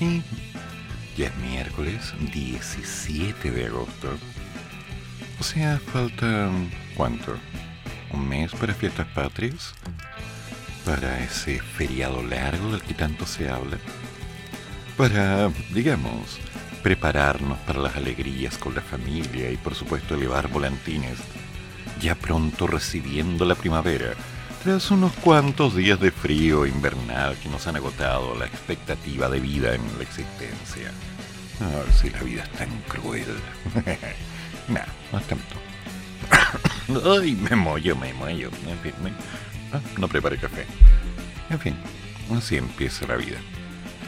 Ya es miércoles 17 de agosto. O sea, falta ¿cuánto? ¿Un mes para fiestas patrias? Para ese feriado largo del que tanto se habla. Para, digamos, prepararnos para las alegrías con la familia y por supuesto elevar volantines, ya pronto recibiendo la primavera, tras unos cuantos días de frío invernal que nos han agotado la expectativa de vida en la existencia. A ver si la vida es tan cruel. no, no tanto. Ay, me mollo, me mollo. En fin, ah, no prepare café. En fin, así empieza la vida.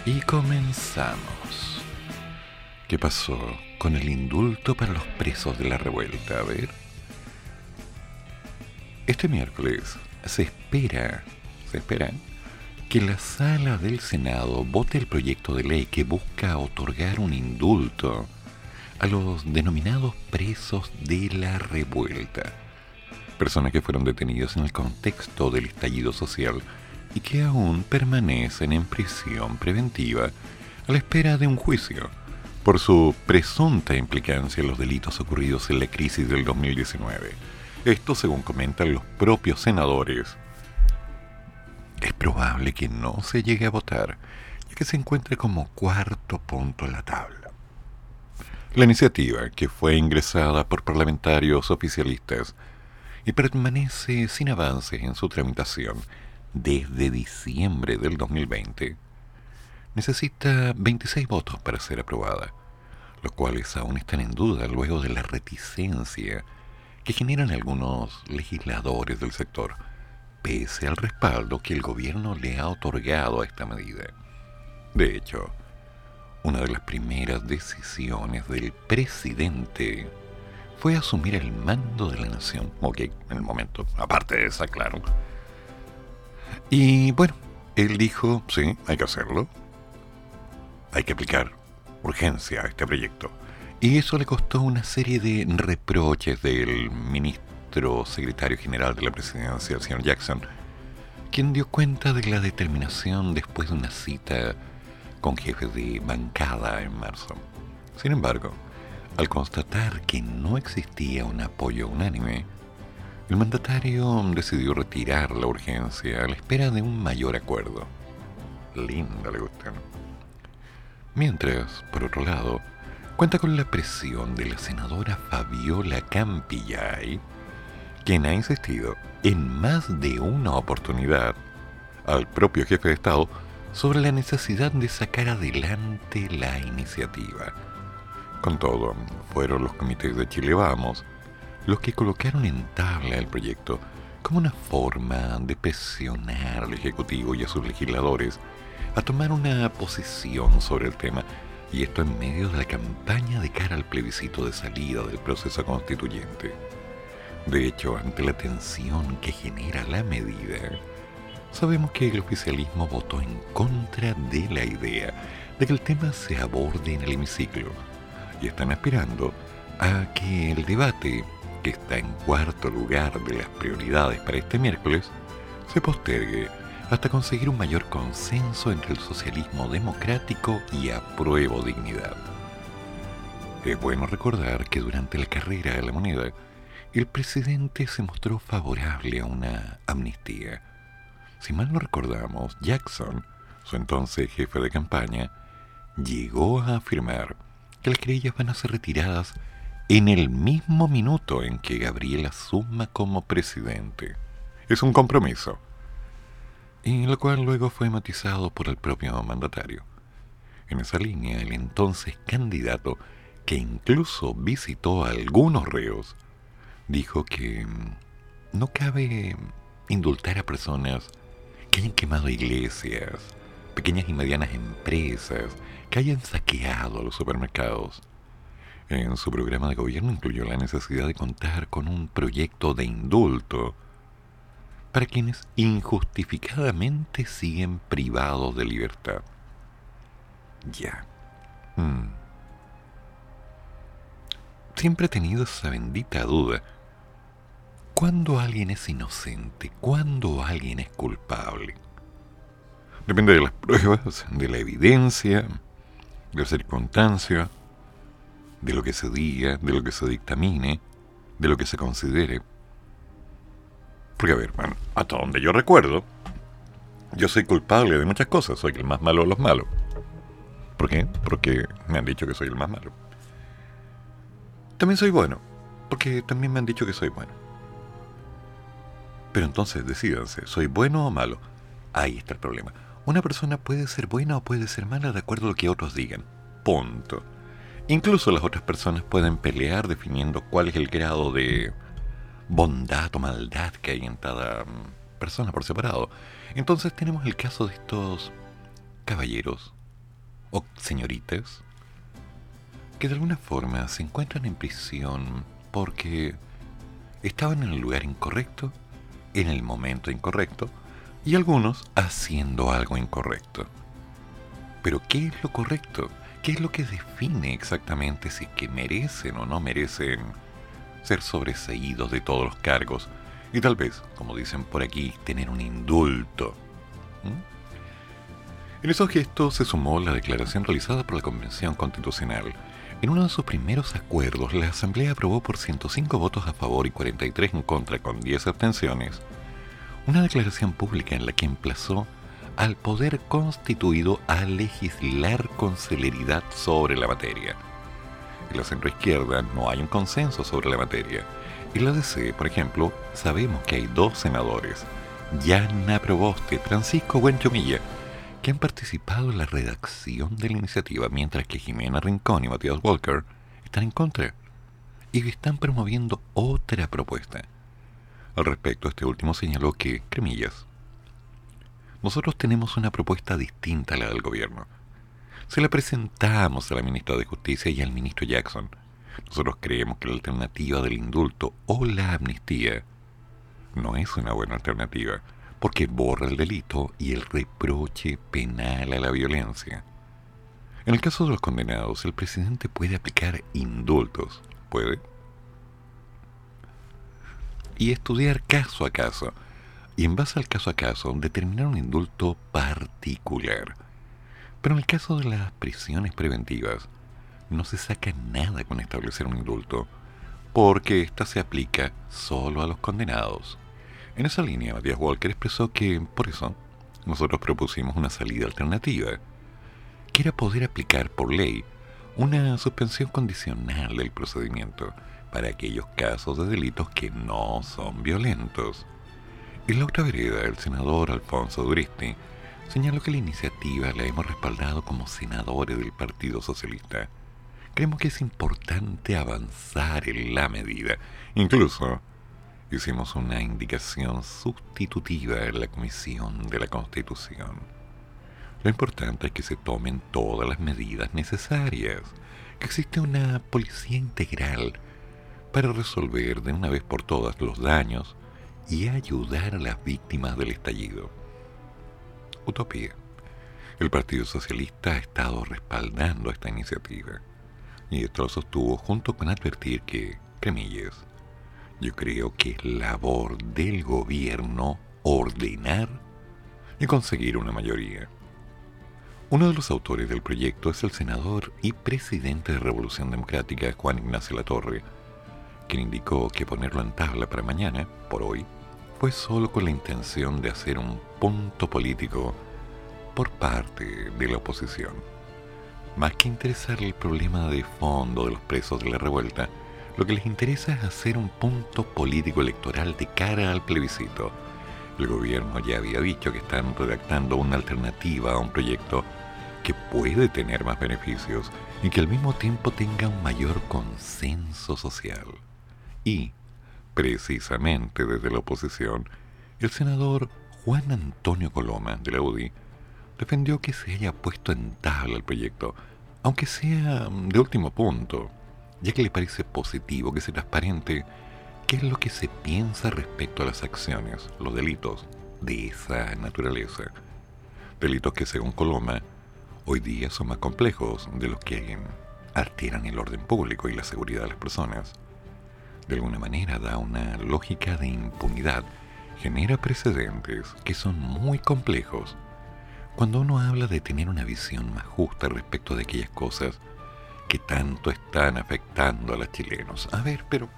Y comenzamos. ¿Qué pasó con el indulto para los presos de la revuelta? A ver. Este miércoles se espera, se espera que la sala del Senado vote el proyecto de ley que busca otorgar un indulto a los denominados presos de la revuelta, personas que fueron detenidos en el contexto del estallido social y que aún permanecen en prisión preventiva a la espera de un juicio por su presunta implicancia en los delitos ocurridos en la crisis del 2019. Esto según comentan los propios senadores. Es probable que no se llegue a votar, ya que se encuentre como cuarto punto en la tabla. La iniciativa, que fue ingresada por parlamentarios oficialistas y permanece sin avances en su tramitación desde diciembre del 2020, necesita 26 votos para ser aprobada, los cuales aún están en duda luego de la reticencia que generan algunos legisladores del sector, pese al respaldo que el gobierno le ha otorgado a esta medida. De hecho, una de las primeras decisiones del presidente fue asumir el mando de la nación. Ok, en el momento, aparte de esa, claro. Y bueno, él dijo, sí, hay que hacerlo, hay que aplicar urgencia a este proyecto. Y eso le costó una serie de reproches del ministro secretario general de la presidencia, el señor Jackson, quien dio cuenta de la determinación después de una cita con jefes de bancada en marzo. Sin embargo, al constatar que no existía un apoyo unánime, el mandatario decidió retirar la urgencia a la espera de un mayor acuerdo. Linda le gusta. Mientras, por otro lado, cuenta con la presión de la senadora Fabiola Campillay, quien ha insistido en más de una oportunidad al propio jefe de Estado sobre la necesidad de sacar adelante la iniciativa. Con todo, fueron los comités de Chile Vamos los que colocaron en tabla el proyecto como una forma de presionar al Ejecutivo y a sus legisladores a tomar una posición sobre el tema, y esto en medio de la campaña de cara al plebiscito de salida del proceso constituyente. De hecho, ante la tensión que genera la medida, sabemos que el oficialismo votó en contra de la idea de que el tema se aborde en el hemiciclo y están aspirando a que el debate, que está en cuarto lugar de las prioridades para este miércoles, se postergue hasta conseguir un mayor consenso entre el socialismo democrático y apruebo dignidad. Es bueno recordar que durante la carrera de la moneda, el presidente se mostró favorable a una amnistía. Si mal no recordamos, Jackson, su entonces jefe de campaña, llegó a afirmar que las querellas van a ser retiradas en el mismo minuto en que Gabriel asuma como presidente. Es un compromiso y lo cual luego fue matizado por el propio mandatario. En esa línea, el entonces candidato, que incluso visitó algunos reos, dijo que mm, no cabe indultar a personas que hayan quemado iglesias, pequeñas y medianas empresas, que hayan saqueado los supermercados. En su programa de gobierno incluyó la necesidad de contar con un proyecto de indulto para quienes injustificadamente siguen privados de libertad. Ya. Mm. Siempre he tenido esa bendita duda. ¿Cuándo alguien es inocente? ¿Cuándo alguien es culpable? Depende de las pruebas, de la evidencia, de la circunstancia, de lo que se diga, de lo que se dictamine, de lo que se considere. Porque, a ver, hasta donde yo recuerdo, yo soy culpable de muchas cosas, soy el más malo de los malos. ¿Por qué? Porque me han dicho que soy el más malo. También soy bueno, porque también me han dicho que soy bueno. Pero entonces decídanse, ¿soy bueno o malo? Ahí está el problema. Una persona puede ser buena o puede ser mala de acuerdo a lo que otros digan. Punto. Incluso las otras personas pueden pelear definiendo cuál es el grado de bondad o maldad que hay en cada mm, persona por separado. Entonces tenemos el caso de estos caballeros o señoritas que de alguna forma se encuentran en prisión porque estaban en el lugar incorrecto, en el momento incorrecto, y algunos haciendo algo incorrecto. Pero ¿qué es lo correcto? ¿Qué es lo que define exactamente si que merecen o no merecen ser sobreseídos de todos los cargos y tal vez, como dicen por aquí, tener un indulto. En esos gestos se sumó la declaración realizada por la Convención Constitucional. En uno de sus primeros acuerdos, la Asamblea aprobó por 105 votos a favor y 43 en contra con 10 abstenciones una declaración pública en la que emplazó al poder constituido a legislar con celeridad sobre la materia en la centroizquierda no hay un consenso sobre la materia. En la DC, por ejemplo, sabemos que hay dos senadores, Yana Proboste, Francisco Buenchomilla, que han participado en la redacción de la iniciativa, mientras que Jimena Rincón y Matías Walker están en contra y están promoviendo otra propuesta. Al respecto, este último señaló que, cremillas, nosotros tenemos una propuesta distinta a la del gobierno se la presentamos a la ministra de Justicia y al ministro Jackson. Nosotros creemos que la alternativa del indulto o la amnistía no es una buena alternativa, porque borra el delito y el reproche penal a la violencia. En el caso de los condenados, el presidente puede aplicar indultos. ¿Puede? Y estudiar caso a caso. Y en base al caso a caso, determinar un indulto particular pero en el caso de las prisiones preventivas, no se saca nada con establecer un indulto, porque ésta se aplica solo a los condenados. En esa línea, Matías Walker expresó que, por eso, nosotros propusimos una salida alternativa, que era poder aplicar por ley una suspensión condicional del procedimiento para aquellos casos de delitos que no son violentos. En la otra vereda, el senador Alfonso Duristi Señalo que la iniciativa la hemos respaldado como senadores del Partido Socialista. Creemos que es importante avanzar en la medida. Incluso hicimos una indicación sustitutiva en la Comisión de la Constitución. Lo importante es que se tomen todas las medidas necesarias, que existe una policía integral para resolver de una vez por todas los daños y ayudar a las víctimas del estallido utopía. El Partido Socialista ha estado respaldando esta iniciativa y esto lo sostuvo junto con advertir que, cremillas, yo creo que es labor del gobierno ordenar y conseguir una mayoría. Uno de los autores del proyecto es el senador y presidente de Revolución Democrática, Juan Ignacio Latorre, quien indicó que ponerlo en tabla para mañana, por hoy, fue solo con la intención de hacer un punto político por parte de la oposición. Más que interesarle el problema de fondo de los presos de la revuelta, lo que les interesa es hacer un punto político electoral de cara al plebiscito. El gobierno ya había dicho que están redactando una alternativa a un proyecto que puede tener más beneficios y que al mismo tiempo tenga un mayor consenso social. Y, precisamente desde la oposición, el senador Juan Antonio Coloma, de la UDI, defendió que se haya puesto en tabla el proyecto, aunque sea de último punto, ya que le parece positivo que sea transparente qué es lo que se piensa respecto a las acciones, los delitos de esa naturaleza. Delitos que, según Coloma, hoy día son más complejos de los que alteran el orden público y la seguridad de las personas. De alguna manera da una lógica de impunidad, genera precedentes que son muy complejos. Cuando uno habla de tener una visión más justa respecto de aquellas cosas que tanto están afectando a los chilenos. A ver, pero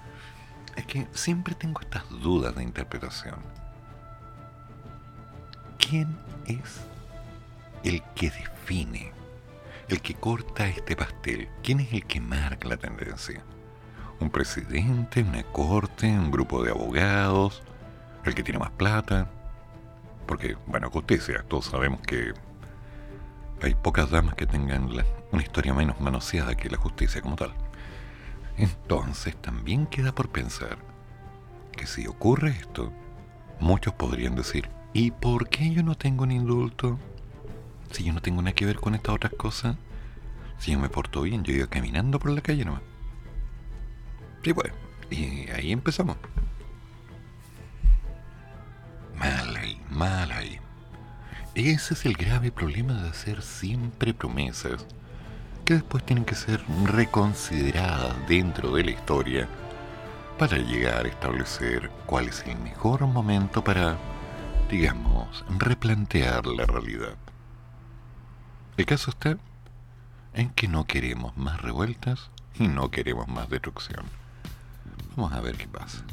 es que siempre tengo estas dudas de interpretación. ¿Quién es el que define, el que corta este pastel? ¿Quién es el que marca la tendencia? ¿Un presidente, una corte, un grupo de abogados, el que tiene más plata? Porque, bueno, justicia, todos sabemos que hay pocas damas que tengan una historia menos manoseada que la justicia como tal. Entonces también queda por pensar que si ocurre esto, muchos podrían decir, ¿y por qué yo no tengo un indulto? Si yo no tengo nada que ver con estas otras cosas, si yo me porto bien, yo iba caminando por la calle nomás. Sí, pues, y ahí empezamos. Mal ahí, mal ahí. Ese es el grave problema de hacer siempre promesas que después tienen que ser reconsideradas dentro de la historia para llegar a establecer cuál es el mejor momento para, digamos, replantear la realidad. El caso está en que no queremos más revueltas y no queremos más destrucción. Vamos a ver qué pasa.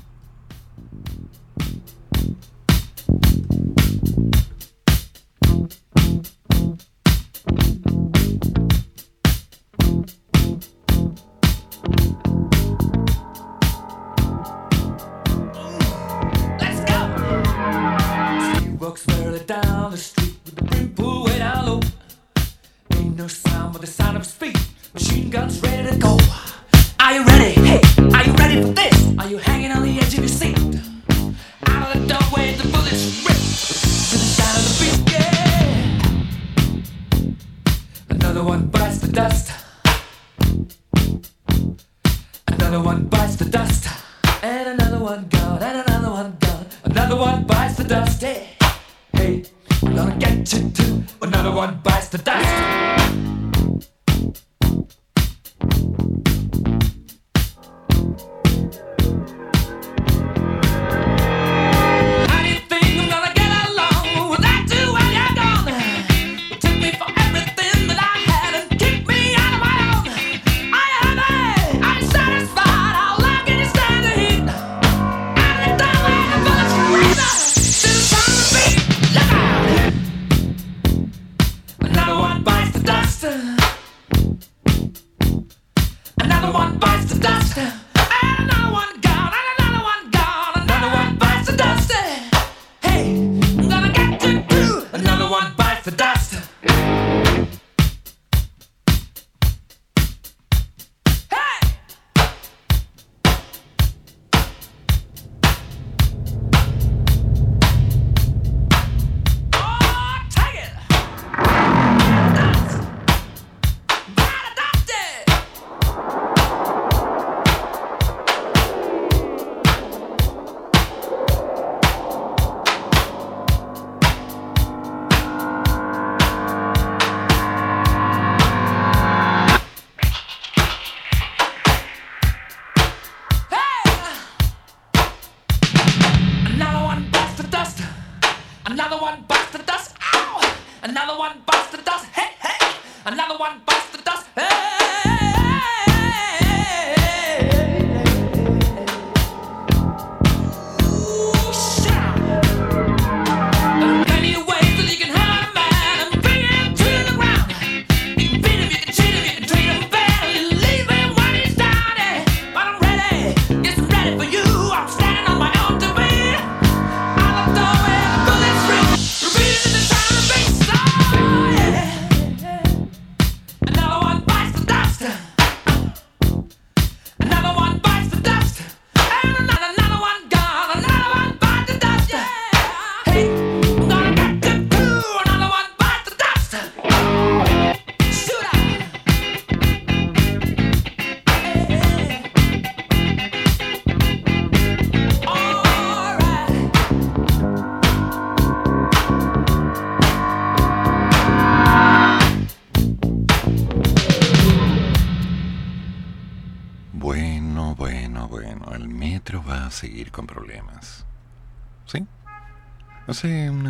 Another one bites the dust. Ow! Another one bites the dust. Hey, hey! Another one bites the dust. Hey!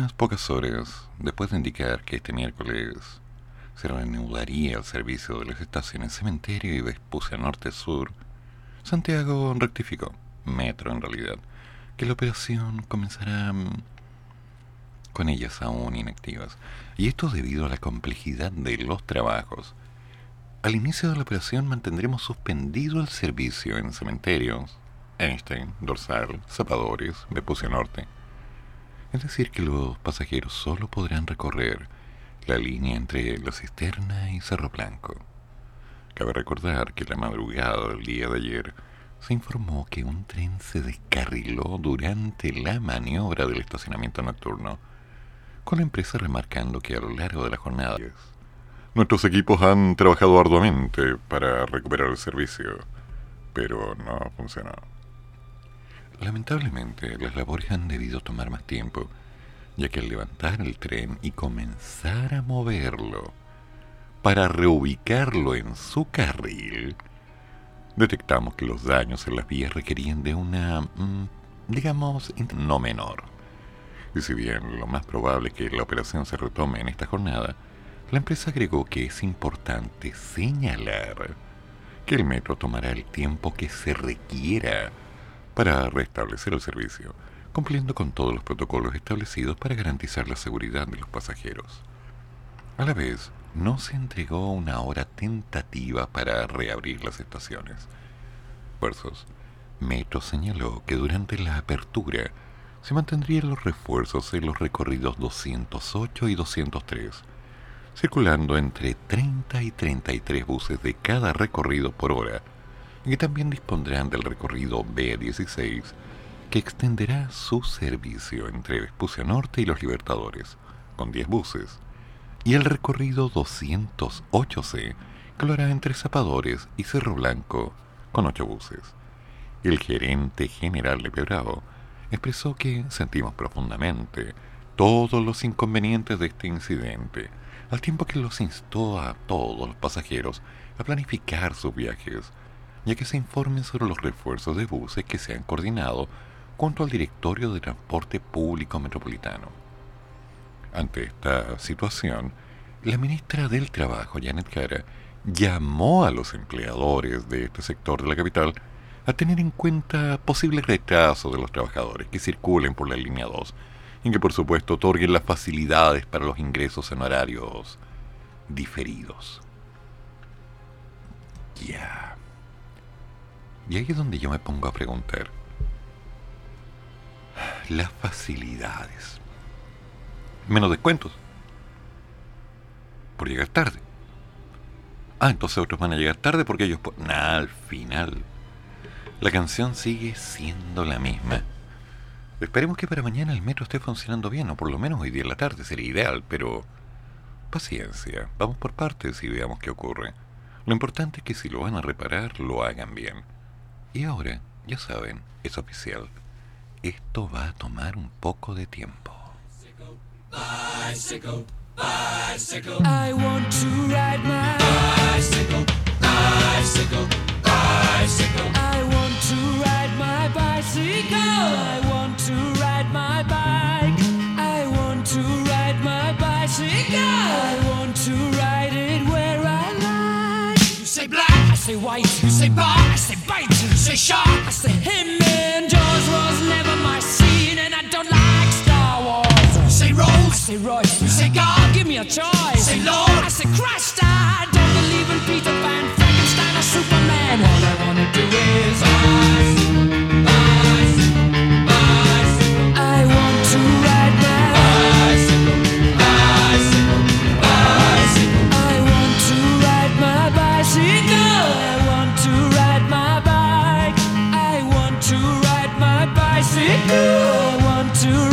Unas pocas horas, después de indicar que este miércoles se reanudaría el servicio de las estaciones Cementerio y Vespucia Norte-Sur, Santiago rectificó, Metro en realidad, que la operación comenzará mm, con ellas aún inactivas, y esto debido a la complejidad de los trabajos. Al inicio de la operación mantendremos suspendido el servicio en cementerios, Einstein, Dorsal, Zapadores, Vespucia Norte. Es decir, que los pasajeros solo podrán recorrer la línea entre La Cisterna y Cerro Blanco. Cabe recordar que la madrugada del día de ayer se informó que un tren se descarriló durante la maniobra del estacionamiento nocturno, con la empresa remarcando que a lo largo de la jornada nuestros equipos han trabajado arduamente para recuperar el servicio, pero no funcionó. Lamentablemente, las labores han debido tomar más tiempo, ya que al levantar el tren y comenzar a moverlo para reubicarlo en su carril, detectamos que los daños en las vías requerían de una, mm, digamos, no menor. Y si bien lo más probable es que la operación se retome en esta jornada, la empresa agregó que es importante señalar que el metro tomará el tiempo que se requiera para restablecer el servicio, cumpliendo con todos los protocolos establecidos para garantizar la seguridad de los pasajeros. A la vez, no se entregó una hora tentativa para reabrir las estaciones. Refuerzos. Metro señaló que durante la apertura se mantendrían los refuerzos en los recorridos 208 y 203, circulando entre 30 y 33 buses de cada recorrido por hora, y también dispondrán del recorrido B16, que extenderá su servicio entre Vespucia Norte y Los Libertadores, con 10 buses, y el recorrido 208C, que lo hará entre Zapadores y Cerro Blanco, con 8 buses. El gerente general de Bravo expresó que sentimos profundamente todos los inconvenientes de este incidente, al tiempo que los instó a todos los pasajeros a planificar sus viajes, ya que se informen sobre los refuerzos de buses que se han coordinado junto al Directorio de Transporte Público Metropolitano. Ante esta situación, la ministra del Trabajo, Janet Cara, llamó a los empleadores de este sector de la capital a tener en cuenta posibles retrasos de los trabajadores que circulen por la línea 2 y que por supuesto otorguen las facilidades para los ingresos en horarios diferidos. Ya. Y ahí es donde yo me pongo a preguntar. Las facilidades. Menos descuentos. Por llegar tarde. Ah, entonces otros van a llegar tarde porque ellos... Nah, al final. La canción sigue siendo la misma. Esperemos que para mañana el metro esté funcionando bien, o por lo menos hoy día en la tarde sería ideal, pero... Paciencia, vamos por partes y veamos qué ocurre. Lo importante es que si lo van a reparar, lo hagan bien. Y ahora, ya saben, es oficial. Esto va a tomar un poco de tiempo. I want to ride my bicycle, bicycle, bicycle. I want to ride my bicycle. I want to ride my bike. Say white. You say bar, I say bite. You say shark, I say him. And Jaws was never my scene, and I don't like Star Wars. You say Rose, I say Royce. You say God, give me a choice. Say Lord, I say Christ. I I want to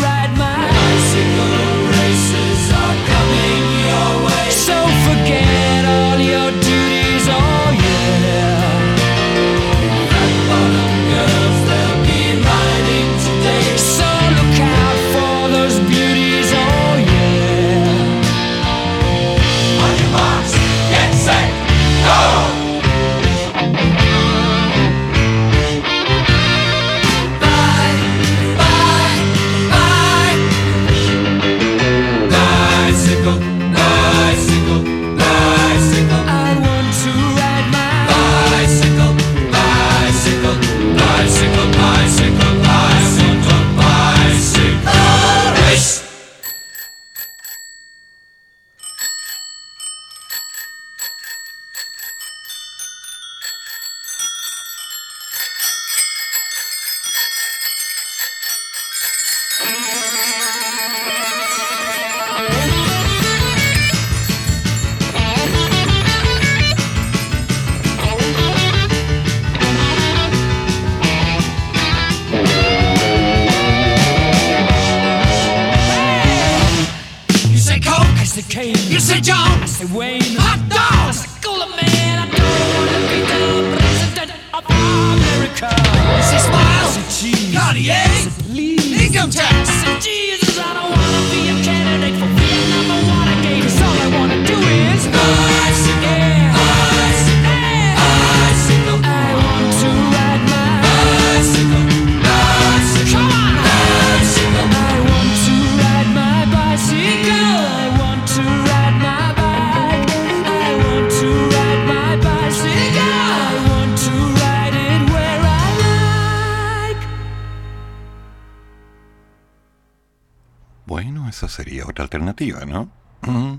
¿no?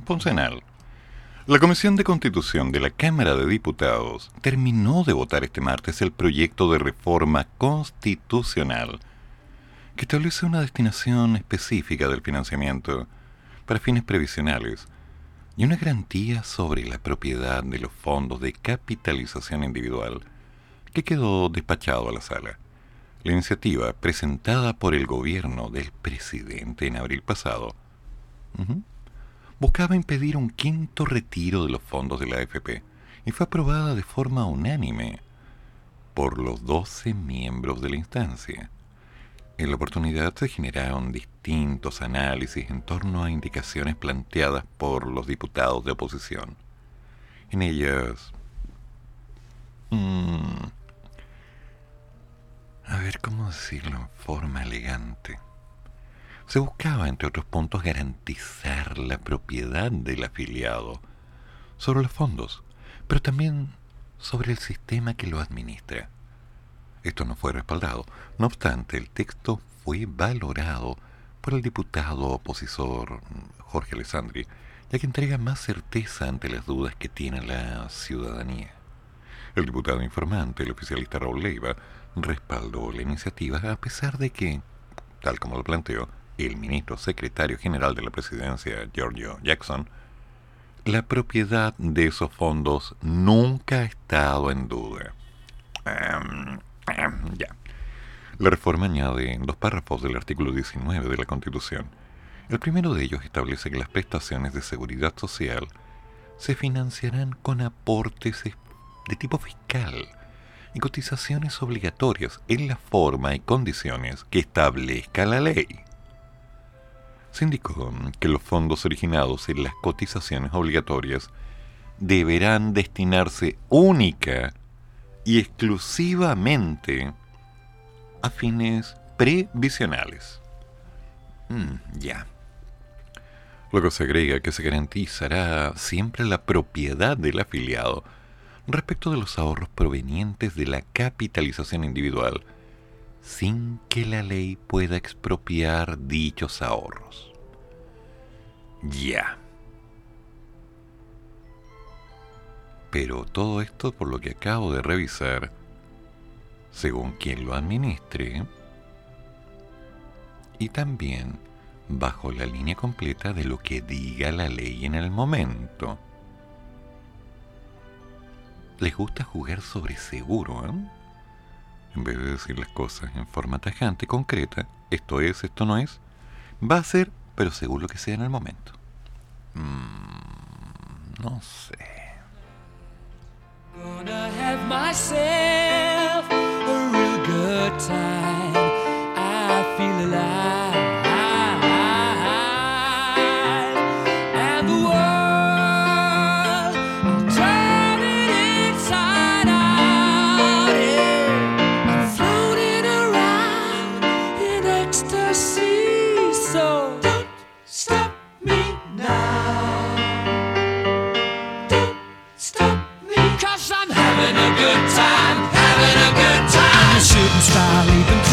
Funcional. La Comisión de Constitución de la Cámara de Diputados terminó de votar este martes el proyecto de reforma constitucional que establece una destinación específica del financiamiento para fines previsionales y una garantía sobre la propiedad de los fondos de capitalización individual que quedó despachado a la sala. La iniciativa, presentada por el gobierno del presidente en abril pasado, buscaba impedir un quinto retiro de los fondos de la AFP y fue aprobada de forma unánime por los 12 miembros de la instancia. En la oportunidad se generaron distintos análisis en torno a indicaciones planteadas por los diputados de oposición. En ellas... mm, a ver cómo decirlo en forma elegante. Se buscaba, entre otros puntos, garantizar la propiedad del afiliado sobre los fondos, pero también sobre el sistema que lo administra. Esto no fue respaldado. No obstante, el texto fue valorado por el diputado opositor Jorge Alessandri, ya que entrega más certeza ante las dudas que tiene la ciudadanía. El diputado informante, el oficialista Raúl Leiva, respaldó la iniciativa a pesar de que, tal como lo planteó el ministro secretario general de la presidencia, Giorgio Jackson, la propiedad de esos fondos nunca ha estado en duda. Em, em, ya. La reforma añade dos párrafos del artículo 19 de la Constitución. El primero de ellos establece que las prestaciones de seguridad social se financiarán con aportes es- de tipo fiscal y cotizaciones obligatorias en la forma y condiciones que establezca la ley. Se indicó que los fondos originados en las cotizaciones obligatorias deberán destinarse única y exclusivamente a fines previsionales. Mm, ya. Luego se agrega que se garantizará siempre la propiedad del afiliado respecto de los ahorros provenientes de la capitalización individual, sin que la ley pueda expropiar dichos ahorros. Ya. Pero todo esto, por lo que acabo de revisar, según quien lo administre, y también bajo la línea completa de lo que diga la ley en el momento. Les gusta jugar sobre seguro, ¿eh? En vez de decir las cosas en forma tajante, concreta, esto es, esto no es, va a ser, pero según lo que sea en el momento. Mm, no sé. Gonna have myself a real good time. I feel. Cause I'm having a good time, having a good time. I'm a shooting star leaping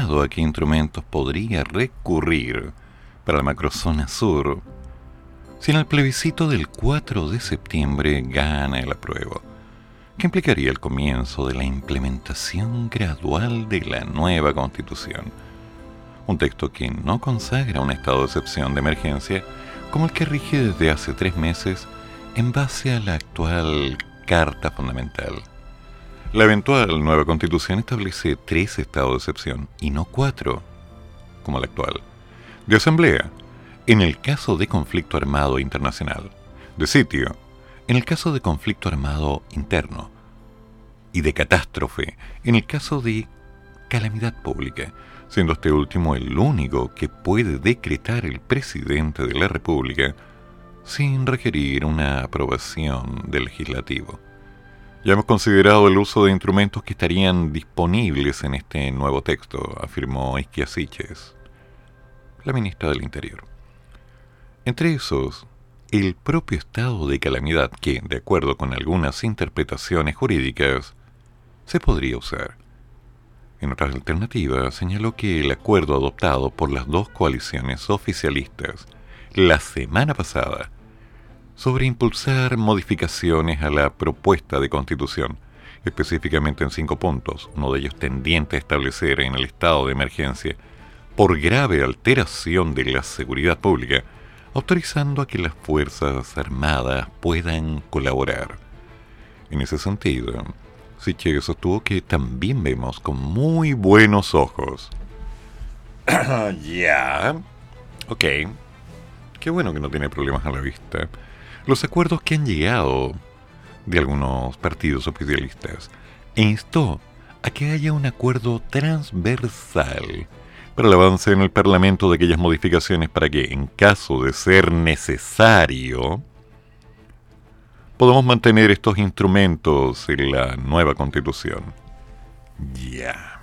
a qué instrumentos podría recurrir para la macrozona sur si en el plebiscito del 4 de septiembre gana el apruebo, que implicaría el comienzo de la implementación gradual de la nueva constitución, un texto que no consagra un estado de excepción de emergencia como el que rige desde hace tres meses en base a la actual Carta Fundamental. La eventual nueva constitución establece tres estados de excepción y no cuatro, como la actual. De asamblea, en el caso de conflicto armado internacional. De sitio, en el caso de conflicto armado interno. Y de catástrofe, en el caso de calamidad pública, siendo este último el único que puede decretar el presidente de la República sin requerir una aprobación del legislativo. Ya hemos considerado el uso de instrumentos que estarían disponibles en este nuevo texto, afirmó Isquiasiches, la ministra del Interior. Entre esos, el propio estado de calamidad que, de acuerdo con algunas interpretaciones jurídicas, se podría usar. En otras alternativas, señaló que el acuerdo adoptado por las dos coaliciones oficialistas la semana pasada sobre impulsar modificaciones a la propuesta de constitución, específicamente en cinco puntos, uno de ellos tendiente a establecer en el estado de emergencia, por grave alteración de la seguridad pública, autorizando a que las Fuerzas Armadas puedan colaborar. En ese sentido, Siche sostuvo que también vemos con muy buenos ojos. ya. Ok. Qué bueno que no tiene problemas a la vista los acuerdos que han llegado de algunos partidos oficialistas e instó a que haya un acuerdo transversal para el avance en el Parlamento de aquellas modificaciones para que, en caso de ser necesario, podamos mantener estos instrumentos en la nueva constitución. Ya.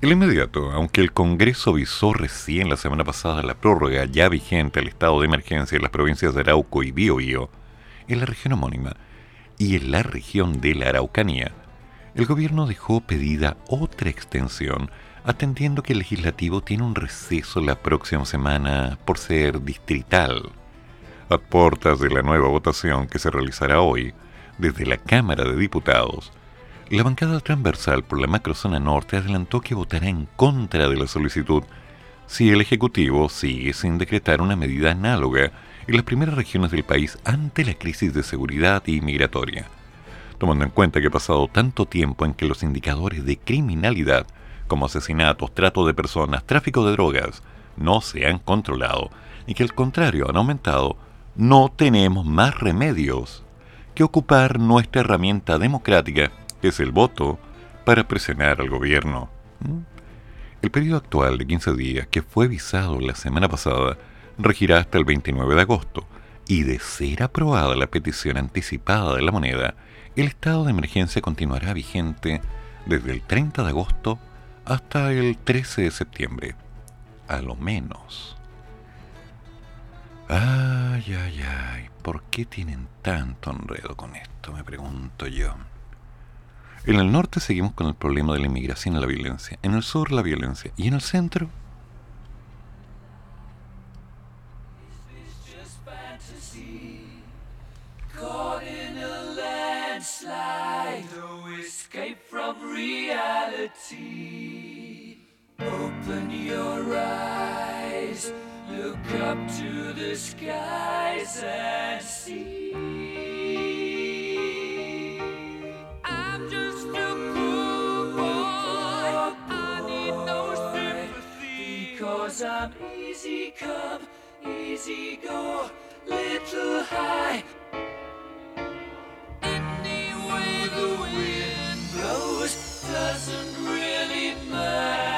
El inmediato, aunque el Congreso visó recién la semana pasada la prórroga ya vigente al estado de emergencia en las provincias de Arauco y Biobío, en la región homónima y en la región de la Araucanía, el gobierno dejó pedida otra extensión, atendiendo que el legislativo tiene un receso la próxima semana por ser distrital. A puertas de la nueva votación que se realizará hoy, desde la Cámara de Diputados, la bancada transversal por la macrozona norte adelantó que votará en contra de la solicitud si el Ejecutivo sigue sin decretar una medida análoga en las primeras regiones del país ante la crisis de seguridad y migratoria. Tomando en cuenta que ha pasado tanto tiempo en que los indicadores de criminalidad, como asesinatos, trato de personas, tráfico de drogas, no se han controlado y que al contrario han aumentado, no tenemos más remedios que ocupar nuestra herramienta democrática es el voto para presionar al gobierno. ¿Mm? El periodo actual de 15 días, que fue visado la semana pasada, regirá hasta el 29 de agosto, y de ser aprobada la petición anticipada de la moneda, el estado de emergencia continuará vigente desde el 30 de agosto hasta el 13 de septiembre, a lo menos. Ay, ay, ay, ¿por qué tienen tanto enredo con esto? Me pregunto yo. En el norte seguimos con el problema de la inmigración y la violencia. En el sur la violencia. Y en el centro... Open your eyes, look up to the skies and see. Cause I'm easy come, easy go, little high. Any way the wind blows doesn't really matter.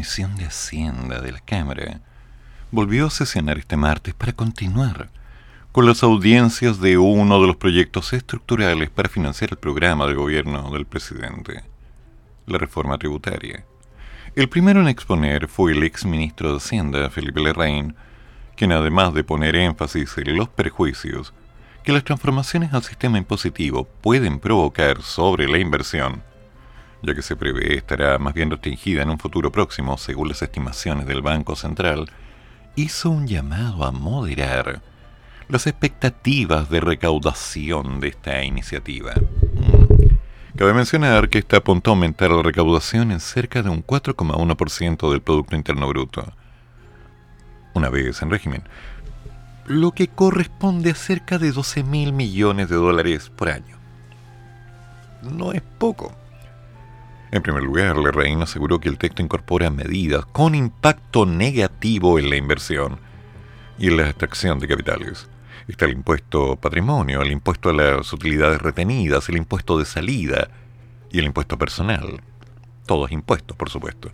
Comisión de Hacienda de la Cámara volvió a sesionar este martes para continuar con las audiencias de uno de los proyectos estructurales para financiar el programa de gobierno del presidente, la reforma tributaria. El primero en exponer fue el ex ministro de Hacienda, Felipe Larraín, quien además de poner énfasis en los perjuicios que las transformaciones al sistema impositivo pueden provocar sobre la inversión, ya que se prevé estará más bien restringida en un futuro próximo según las estimaciones del Banco Central, hizo un llamado a moderar las expectativas de recaudación de esta iniciativa. Mm. Cabe mencionar que esta apuntó a aumentar la recaudación en cerca de un 4,1% del Producto Interno Bruto, una vez en régimen, lo que corresponde a cerca de 12 mil millones de dólares por año. No es poco. En primer lugar, Lerraín aseguró que el texto incorpora medidas con impacto negativo en la inversión y en la extracción de capitales. Está el impuesto patrimonio, el impuesto a las utilidades retenidas, el impuesto de salida y el impuesto personal. Todos impuestos, por supuesto.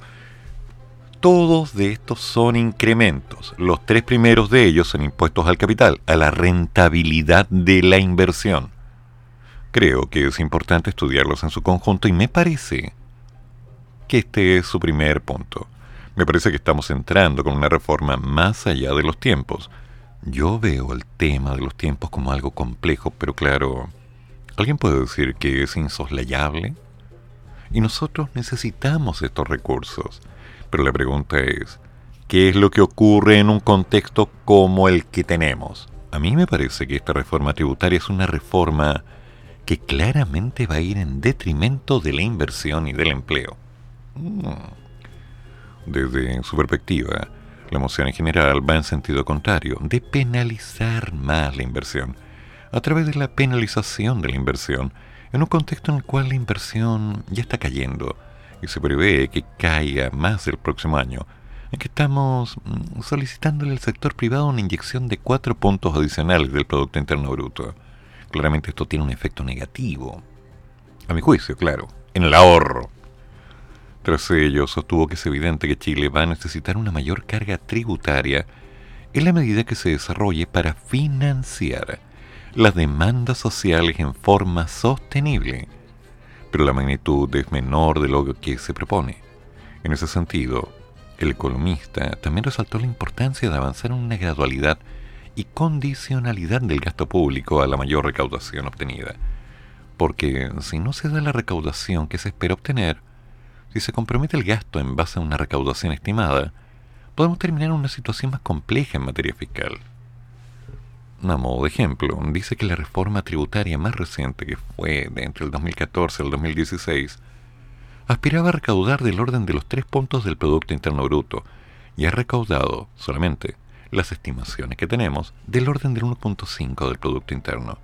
Todos de estos son incrementos. Los tres primeros de ellos son impuestos al capital, a la rentabilidad de la inversión. Creo que es importante estudiarlos en su conjunto y me parece que este es su primer punto. Me parece que estamos entrando con una reforma más allá de los tiempos. Yo veo el tema de los tiempos como algo complejo, pero claro, ¿alguien puede decir que es insoslayable? Y nosotros necesitamos estos recursos. Pero la pregunta es, ¿qué es lo que ocurre en un contexto como el que tenemos? A mí me parece que esta reforma tributaria es una reforma que claramente va a ir en detrimento de la inversión y del empleo. Mm. Desde su perspectiva, la moción en general va en sentido contrario, de penalizar más la inversión, a través de la penalización de la inversión, en un contexto en el cual la inversión ya está cayendo y se prevé que caiga más el próximo año, en que estamos mm, solicitándole al sector privado una inyección de cuatro puntos adicionales del Producto Interno Bruto. Claramente esto tiene un efecto negativo. A mi juicio, claro, en el ahorro. Tras ello, sostuvo que es evidente que Chile va a necesitar una mayor carga tributaria en la medida que se desarrolle para financiar las demandas sociales en forma sostenible pero la magnitud es menor de lo que se propone. En ese sentido, el economista también resaltó la importancia de avanzar en una gradualidad y condicionalidad del gasto público a la mayor recaudación obtenida. Porque si no se da la recaudación que se espera obtener, si se compromete el gasto en base a una recaudación estimada, podemos terminar en una situación más compleja en materia fiscal. A modo de ejemplo, dice que la reforma tributaria más reciente, que fue de entre el 2014 y el 2016, aspiraba a recaudar del orden de los tres puntos del Producto Interno Bruto y ha recaudado solamente las estimaciones que tenemos del orden del 1.5 del Producto Interno,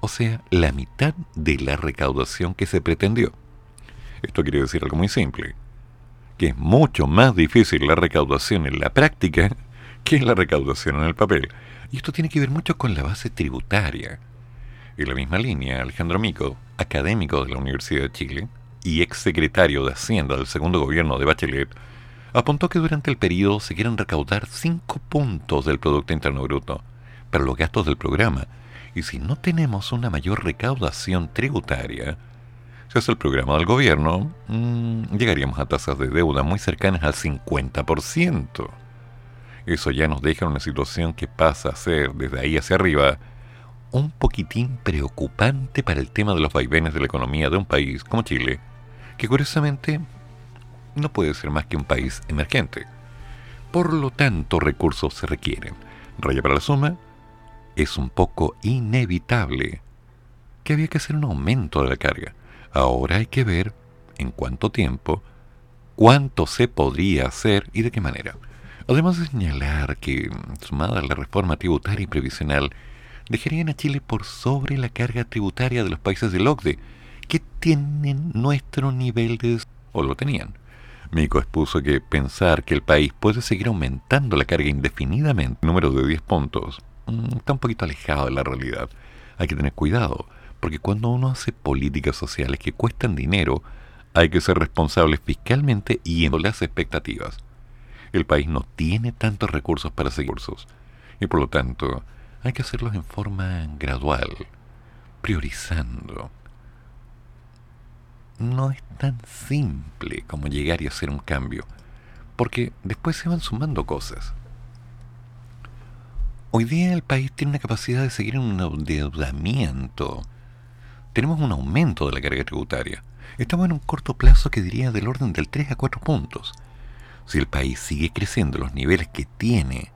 o sea, la mitad de la recaudación que se pretendió. Esto quiere decir algo muy simple, que es mucho más difícil la recaudación en la práctica que la recaudación en el papel. Y esto tiene que ver mucho con la base tributaria. En la misma línea, Alejandro Mico, académico de la Universidad de Chile y ex secretario de Hacienda del segundo gobierno de Bachelet, apuntó que durante el periodo se quieren recaudar 5 puntos del Producto Interno Bruto para los gastos del programa. Y si no tenemos una mayor recaudación tributaria, es el programa del gobierno, mmm, llegaríamos a tasas de deuda muy cercanas al 50% eso ya nos deja una situación que pasa a ser, desde ahí hacia arriba, un poquitín preocupante para el tema de los vaivenes de la economía de un país como Chile, que curiosamente no puede ser más que un país emergente. Por lo tanto, recursos se requieren. Raya para la suma, es un poco inevitable que había que hacer un aumento de la carga. Ahora hay que ver en cuánto tiempo, cuánto se podría hacer y de qué manera. Además de señalar que, sumada a la reforma tributaria y previsional, dejarían a Chile por sobre la carga tributaria de los países del OCDE, que tienen nuestro nivel de... o lo tenían. Mico expuso que pensar que el país puede seguir aumentando la carga indefinidamente, número de 10 puntos, mm, está un poquito alejado de la realidad. Hay que tener cuidado, porque cuando uno hace políticas sociales que cuestan dinero, hay que ser responsables fiscalmente y en las expectativas. El país no tiene tantos recursos para seguir cursos y por lo tanto hay que hacerlos en forma gradual, priorizando. No es tan simple como llegar y hacer un cambio, porque después se van sumando cosas. Hoy día el país tiene una capacidad de seguir un endeudamiento. Tenemos un aumento de la carga tributaria. Estamos en un corto plazo que diría del orden del 3 a 4 puntos. Si el país sigue creciendo los niveles que tiene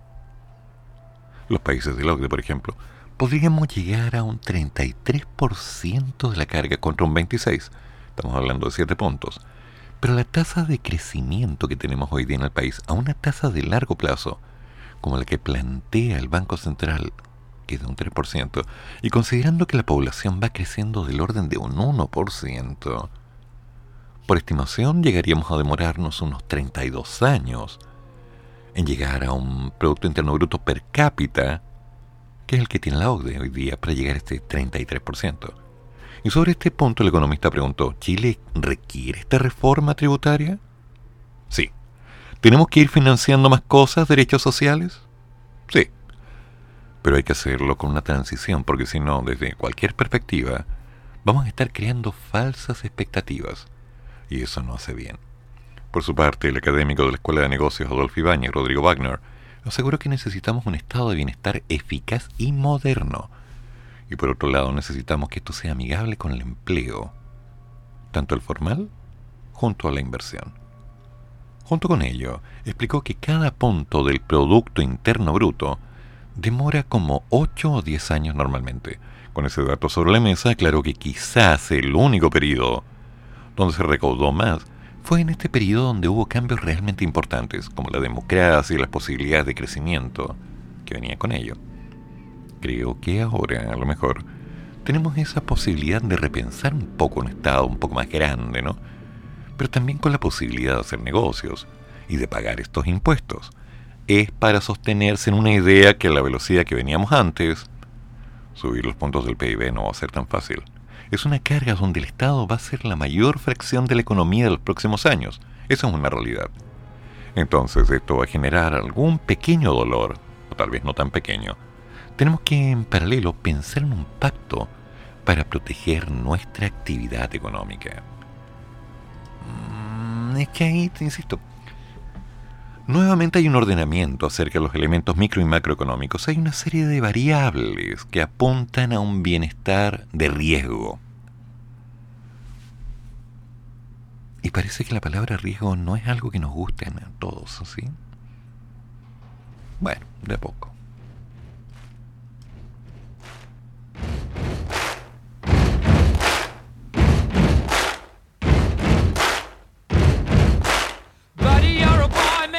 los países del OCDE, por ejemplo, podríamos llegar a un 33% de la carga contra un 26%. Estamos hablando de 7 puntos. Pero la tasa de crecimiento que tenemos hoy día en el país, a una tasa de largo plazo, como la que plantea el Banco Central, que es de un 3%, y considerando que la población va creciendo del orden de un 1%, por estimación llegaríamos a demorarnos unos 32 años en llegar a un Producto Interno Bruto per cápita, que es el que tiene la OCDE hoy día, para llegar a este 33%. Y sobre este punto el economista preguntó, ¿Chile requiere esta reforma tributaria? Sí. ¿Tenemos que ir financiando más cosas, derechos sociales? Sí. Pero hay que hacerlo con una transición, porque si no, desde cualquier perspectiva, vamos a estar creando falsas expectativas. Y eso no hace bien. Por su parte, el académico de la Escuela de Negocios Adolfo Ibáñez, Rodrigo Wagner, aseguró que necesitamos un estado de bienestar eficaz y moderno. Y por otro lado, necesitamos que esto sea amigable con el empleo, tanto el formal junto a la inversión. Junto con ello, explicó que cada punto del Producto Interno Bruto demora como 8 o 10 años normalmente. Con ese dato sobre la mesa, aclaró que quizás el único periodo donde se recaudó más fue en este periodo donde hubo cambios realmente importantes, como la democracia y las posibilidades de crecimiento que venía con ello. Creo que ahora, a lo mejor, tenemos esa posibilidad de repensar un poco un Estado un poco más grande, ¿no? Pero también con la posibilidad de hacer negocios y de pagar estos impuestos. Es para sostenerse en una idea que a la velocidad que veníamos antes, subir los puntos del PIB no va a ser tan fácil es una carga donde el Estado va a ser la mayor fracción de la economía de los próximos años. Eso es una realidad. Entonces esto va a generar algún pequeño dolor, o tal vez no tan pequeño. Tenemos que en paralelo pensar en un pacto para proteger nuestra actividad económica. Mm, es que ahí, te insisto, nuevamente hay un ordenamiento acerca de los elementos micro y macroeconómicos. Hay una serie de variables que apuntan a un bienestar de riesgo. Y parece que la palabra riesgo no es algo que nos guste a todos, ¿sí? Bueno, de a poco.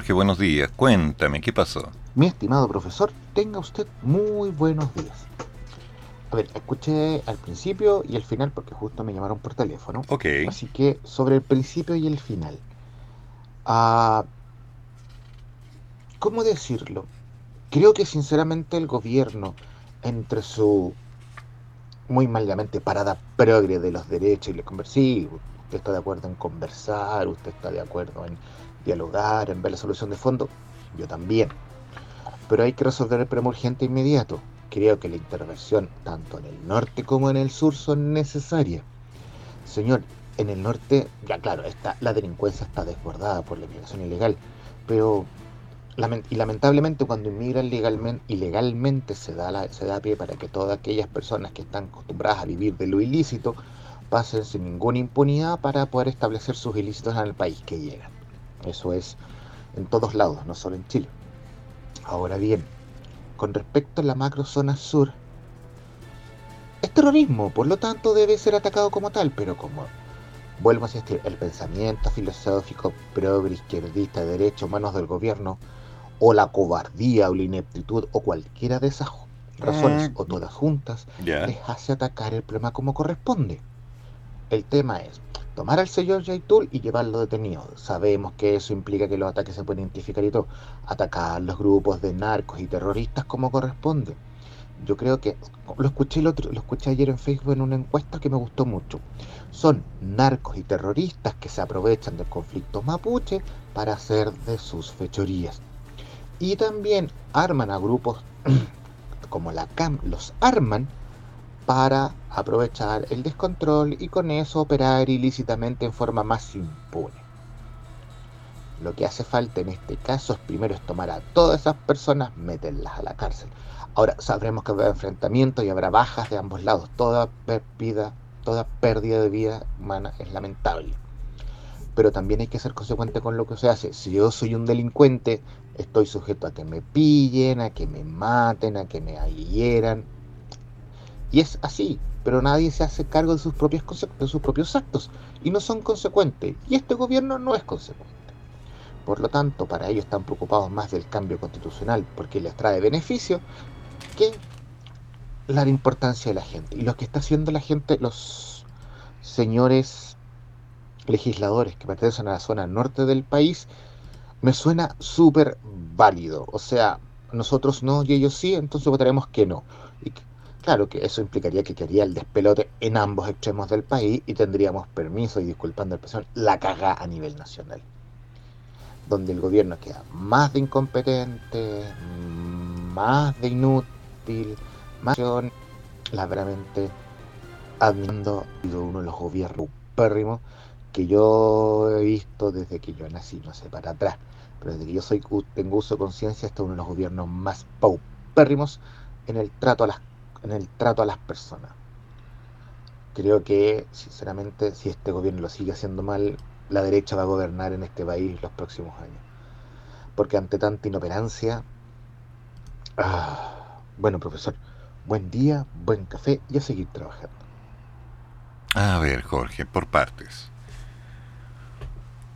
Jorge, buenos días. Cuéntame, ¿qué pasó? Mi estimado profesor, tenga usted muy buenos días. A ver, escuché al principio y el final porque justo me llamaron por teléfono. Ok. Así que sobre el principio y el final. Ah, ¿Cómo decirlo? Creo que sinceramente el gobierno, entre su muy malamente parada progre de los derechos y le conver- sí, usted está de acuerdo en conversar, usted está de acuerdo en dialogar, en ver la solución de fondo, yo también. Pero hay que resolver el problema urgente e inmediato. Creo que la intervención tanto en el norte como en el sur son necesarias. Señor, en el norte, ya claro, está, la delincuencia está desbordada por la inmigración ilegal, pero y lamentablemente cuando inmigran legalmente, ilegalmente se da, la, se da pie para que todas aquellas personas que están acostumbradas a vivir de lo ilícito pasen sin ninguna impunidad para poder establecer sus ilícitos en el país que llegan. Eso es en todos lados, no solo en Chile. Ahora bien, con respecto a la macrozona sur, es terrorismo, por lo tanto debe ser atacado como tal, pero como vuelvo a insistir, el pensamiento filosófico progre izquierdista de derechos humanos del gobierno, o la cobardía o la ineptitud, o cualquiera de esas razones, o todas juntas, les hace atacar el problema como corresponde. El tema es tomar al señor Yaitul y llevarlo detenido. Sabemos que eso implica que los ataques se pueden identificar y todo. Atacar los grupos de narcos y terroristas como corresponde. Yo creo que lo escuché el otro, lo escuché ayer en Facebook en una encuesta que me gustó mucho. Son narcos y terroristas que se aprovechan del conflicto mapuche para hacer de sus fechorías. Y también arman a grupos como la CAM, los arman para aprovechar el descontrol y con eso operar ilícitamente en forma más impune. Lo que hace falta en este caso es primero es tomar a todas esas personas, meterlas a la cárcel. Ahora sabremos que habrá enfrentamientos y habrá bajas de ambos lados. Toda vida, toda pérdida de vida humana es lamentable. Pero también hay que ser consecuente con lo que se hace. Si yo soy un delincuente, estoy sujeto a que me pillen, a que me maten, a que me hieran. Y es así, pero nadie se hace cargo de sus, propias de sus propios actos y no son consecuentes. Y este gobierno no es consecuente. Por lo tanto, para ellos están preocupados más del cambio constitucional porque les trae beneficio que la importancia de la gente. Y lo que está haciendo la gente, los señores legisladores que pertenecen a la zona norte del país, me suena súper válido. O sea, nosotros no y ellos sí, entonces votaremos que no. Claro que eso implicaría que quedaría el despelote en ambos extremos del país y tendríamos permiso y disculpando la expresión, la caga a nivel nacional. Donde el gobierno queda más de incompetente, más de inútil, más de verdaderamente admirando uno de los gobiernos pérrimos que yo he visto desde que yo nací, no sé, para atrás. Pero desde que yo soy tengo uso de conciencia, este es uno de los gobiernos más paupérrimos en el trato a las en el trato a las personas. Creo que, sinceramente, si este gobierno lo sigue haciendo mal, la derecha va a gobernar en este país los próximos años. Porque ante tanta inoperancia... ah, bueno, profesor, buen día, buen café y a seguir trabajando. A ver, Jorge, por partes.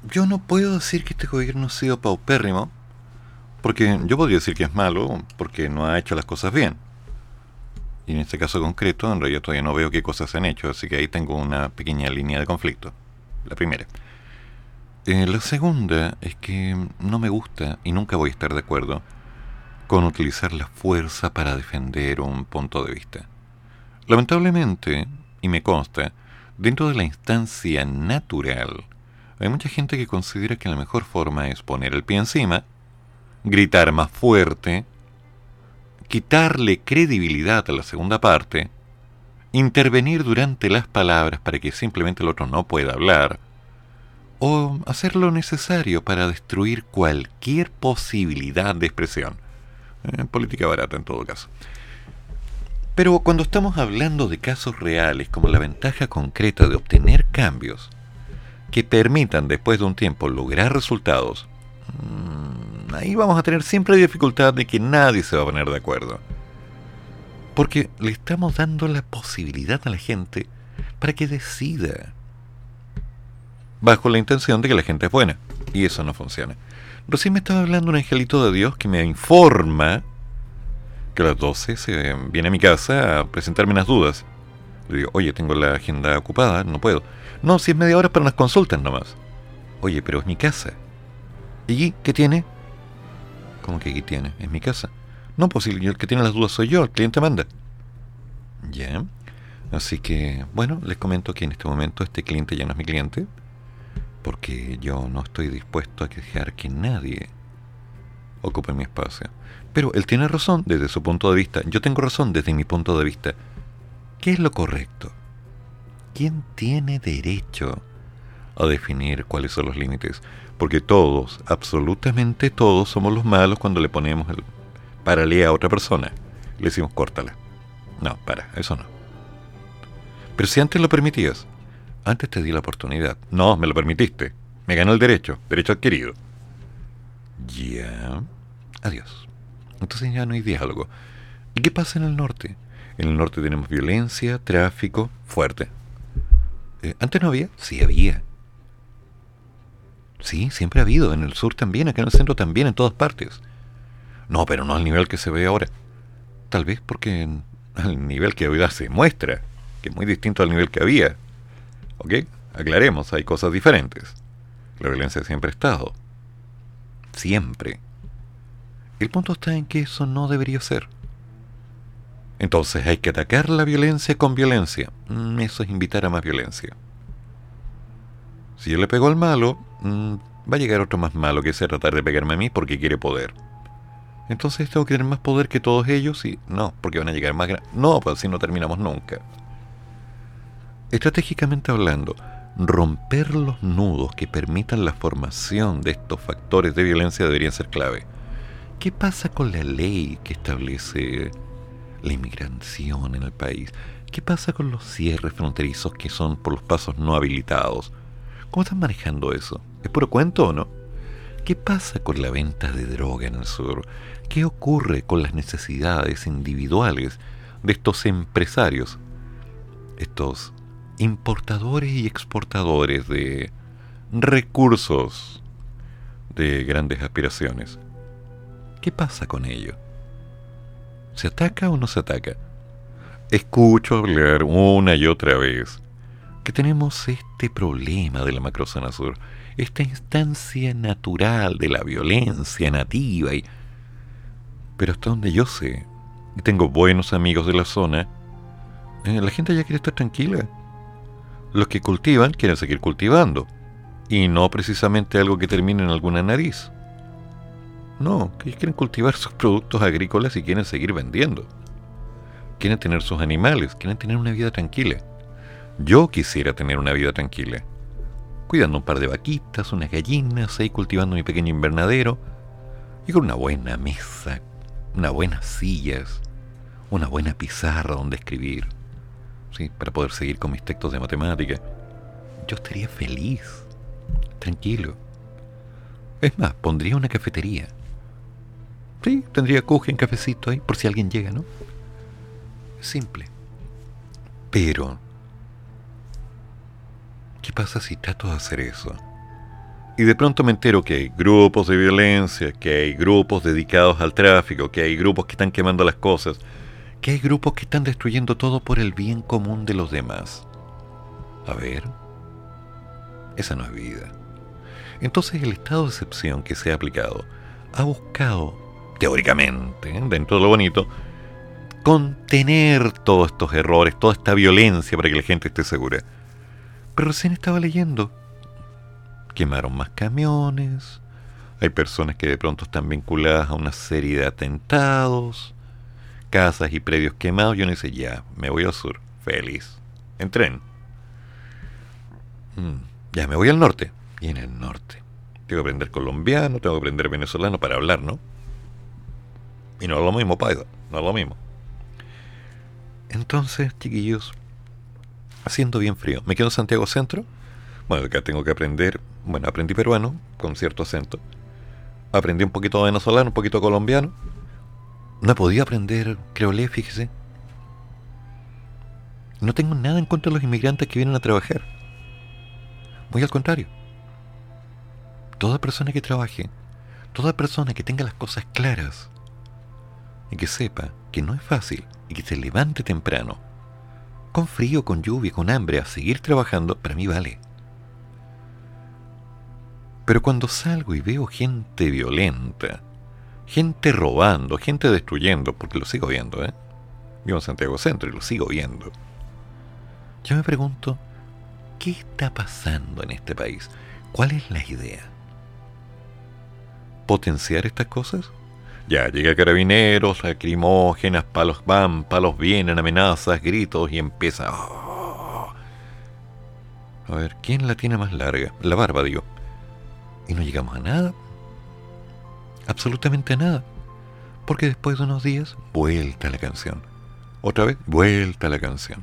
Yo no puedo decir que este gobierno ha sido paupérrimo, porque yo podría decir que es malo porque no ha hecho las cosas bien. Y en este caso concreto, en realidad todavía no veo qué cosas se han hecho, así que ahí tengo una pequeña línea de conflicto. La primera. Eh, la segunda es que no me gusta y nunca voy a estar de acuerdo con utilizar la fuerza para defender un punto de vista. Lamentablemente, y me consta, dentro de la instancia natural, hay mucha gente que considera que la mejor forma es poner el pie encima, gritar más fuerte, quitarle credibilidad a la segunda parte, intervenir durante las palabras para que simplemente el otro no pueda hablar, o hacer lo necesario para destruir cualquier posibilidad de expresión. Eh, política barata en todo caso. Pero cuando estamos hablando de casos reales como la ventaja concreta de obtener cambios que permitan después de un tiempo lograr resultados, mm, ahí vamos a tener siempre dificultad de que nadie se va a poner de acuerdo. Porque le estamos dando la posibilidad a la gente para que decida. Bajo la intención de que la gente es buena. Y eso no funciona. Recién me estaba hablando un angelito de Dios que me informa que a las 12 se viene a mi casa a presentarme unas dudas. Le digo, oye, tengo la agenda ocupada, no puedo. No, si es media hora para unas consultas nomás. Oye, pero es mi casa. ¿Y qué tiene? ¿Cómo que aquí tiene? Es mi casa. No, pues el que tiene las dudas soy yo, el cliente manda. Ya. Así que, bueno, les comento que en este momento este cliente ya no es mi cliente, porque yo no estoy dispuesto a dejar que nadie ocupe mi espacio. Pero él tiene razón desde su punto de vista, yo tengo razón desde mi punto de vista. ¿Qué es lo correcto? ¿Quién tiene derecho a definir cuáles son los límites? Porque todos, absolutamente todos, somos los malos cuando le ponemos el paralé a otra persona. Le decimos córtala. No, para, eso no. Pero si antes lo permitías, antes te di la oportunidad. No, me lo permitiste. Me ganó el derecho, derecho adquirido. Ya. Adiós. Entonces ya no hay diálogo. ¿Y qué pasa en el norte? En el norte tenemos violencia, tráfico, fuerte. Eh, ¿Antes no había? Sí, había. Sí, siempre ha habido. En el sur también, acá en el centro también, en todas partes. No, pero no al nivel que se ve ahora. Tal vez porque al nivel que día se muestra, que es muy distinto al nivel que había. ¿Ok? Aclaremos, hay cosas diferentes. La violencia siempre ha estado. Siempre. El punto está en que eso no debería ser. Entonces hay que atacar la violencia con violencia. Mm, Eso es invitar a más violencia. Si yo le pego al malo, mm, va a llegar otro más malo que sea tratar de pegarme a mí porque quiere poder. Entonces tengo que tener más poder que todos ellos y no, porque van a llegar más grandes. No, pues así no terminamos nunca. Estratégicamente hablando, romper los nudos que permitan la formación de estos factores de violencia deberían ser clave. ¿Qué pasa con la ley que establece la inmigración en el país? ¿Qué pasa con los cierres fronterizos que son por los pasos no habilitados? ¿Cómo están manejando eso? ¿Es puro cuento o no? ¿Qué pasa con la venta de droga en el sur? ¿Qué ocurre con las necesidades individuales de estos empresarios? Estos importadores y exportadores de recursos de grandes aspiraciones. ¿Qué pasa con ello? ¿Se ataca o no se ataca? Escucho hablar una y otra vez que tenemos este problema de la macrozona sur, esta instancia natural de la violencia nativa y... Pero hasta donde yo sé, y tengo buenos amigos de la zona, eh, la gente ya quiere estar tranquila. Los que cultivan quieren seguir cultivando, y no precisamente algo que termine en alguna nariz. No, que ellos quieren cultivar sus productos agrícolas y quieren seguir vendiendo. Quieren tener sus animales, quieren tener una vida tranquila. Yo quisiera tener una vida tranquila. Cuidando un par de vaquitas, unas gallinas, ahí cultivando mi pequeño invernadero. Y con una buena mesa, unas buenas sillas, una buena pizarra donde escribir. Sí, para poder seguir con mis textos de matemática. Yo estaría feliz, tranquilo. Es más, pondría una cafetería. Sí, tendría kuchen, cafecito ahí, por si alguien llega, ¿no? Simple. Pero, ¿qué pasa si trato de hacer eso? Y de pronto me entero que hay grupos de violencia, que hay grupos dedicados al tráfico, que hay grupos que están quemando las cosas, que hay grupos que están destruyendo todo por el bien común de los demás. A ver, esa no es vida. Entonces el estado de excepción que se ha aplicado ha buscado, teóricamente, dentro de lo bonito, contener todos estos errores, toda esta violencia para que la gente esté segura. Pero recién estaba leyendo. Quemaron más camiones. Hay personas que de pronto están vinculadas a una serie de atentados. Casas y predios quemados. Yo no dice, ya, me voy al sur. Feliz. En tren. Mm, ya, me voy al norte. Y en el norte. Tengo que aprender colombiano, tengo que aprender venezolano para hablar, ¿no? Y no es lo mismo, paisa. No es lo mismo. Entonces, chiquillos, haciendo bien frío. Me quedo en Santiago Centro. Bueno, acá tengo que aprender. Bueno, aprendí peruano con cierto acento. Aprendí un poquito venezolano, un poquito colombiano. No he podido aprender creolé, fíjese. No tengo nada en contra de los inmigrantes que vienen a trabajar. Muy al contrario. toda persona que trabaje, toda persona que tenga las cosas claras y que sepa que no es fácil y que se levante temprano, con frío, con lluvia, con hambre, a seguir trabajando, para mí vale. Pero cuando salgo y veo gente violenta, gente robando, gente destruyendo, porque lo sigo viendo, ¿eh? Vivo en Santiago Centro y lo sigo viendo. Yo me pregunto, ¿qué está pasando en este país? ¿Cuál es la idea? ¿Potenciar estas cosas? Ya, llega carabineros, lacrimógenas, palos van, palos vienen, amenazas, gritos y empieza... "Oh". A ver, ¿quién la tiene más larga? La barba, digo. Y no llegamos a nada. Absolutamente a nada. Porque después de unos días, vuelta la canción. Otra vez, vuelta la canción.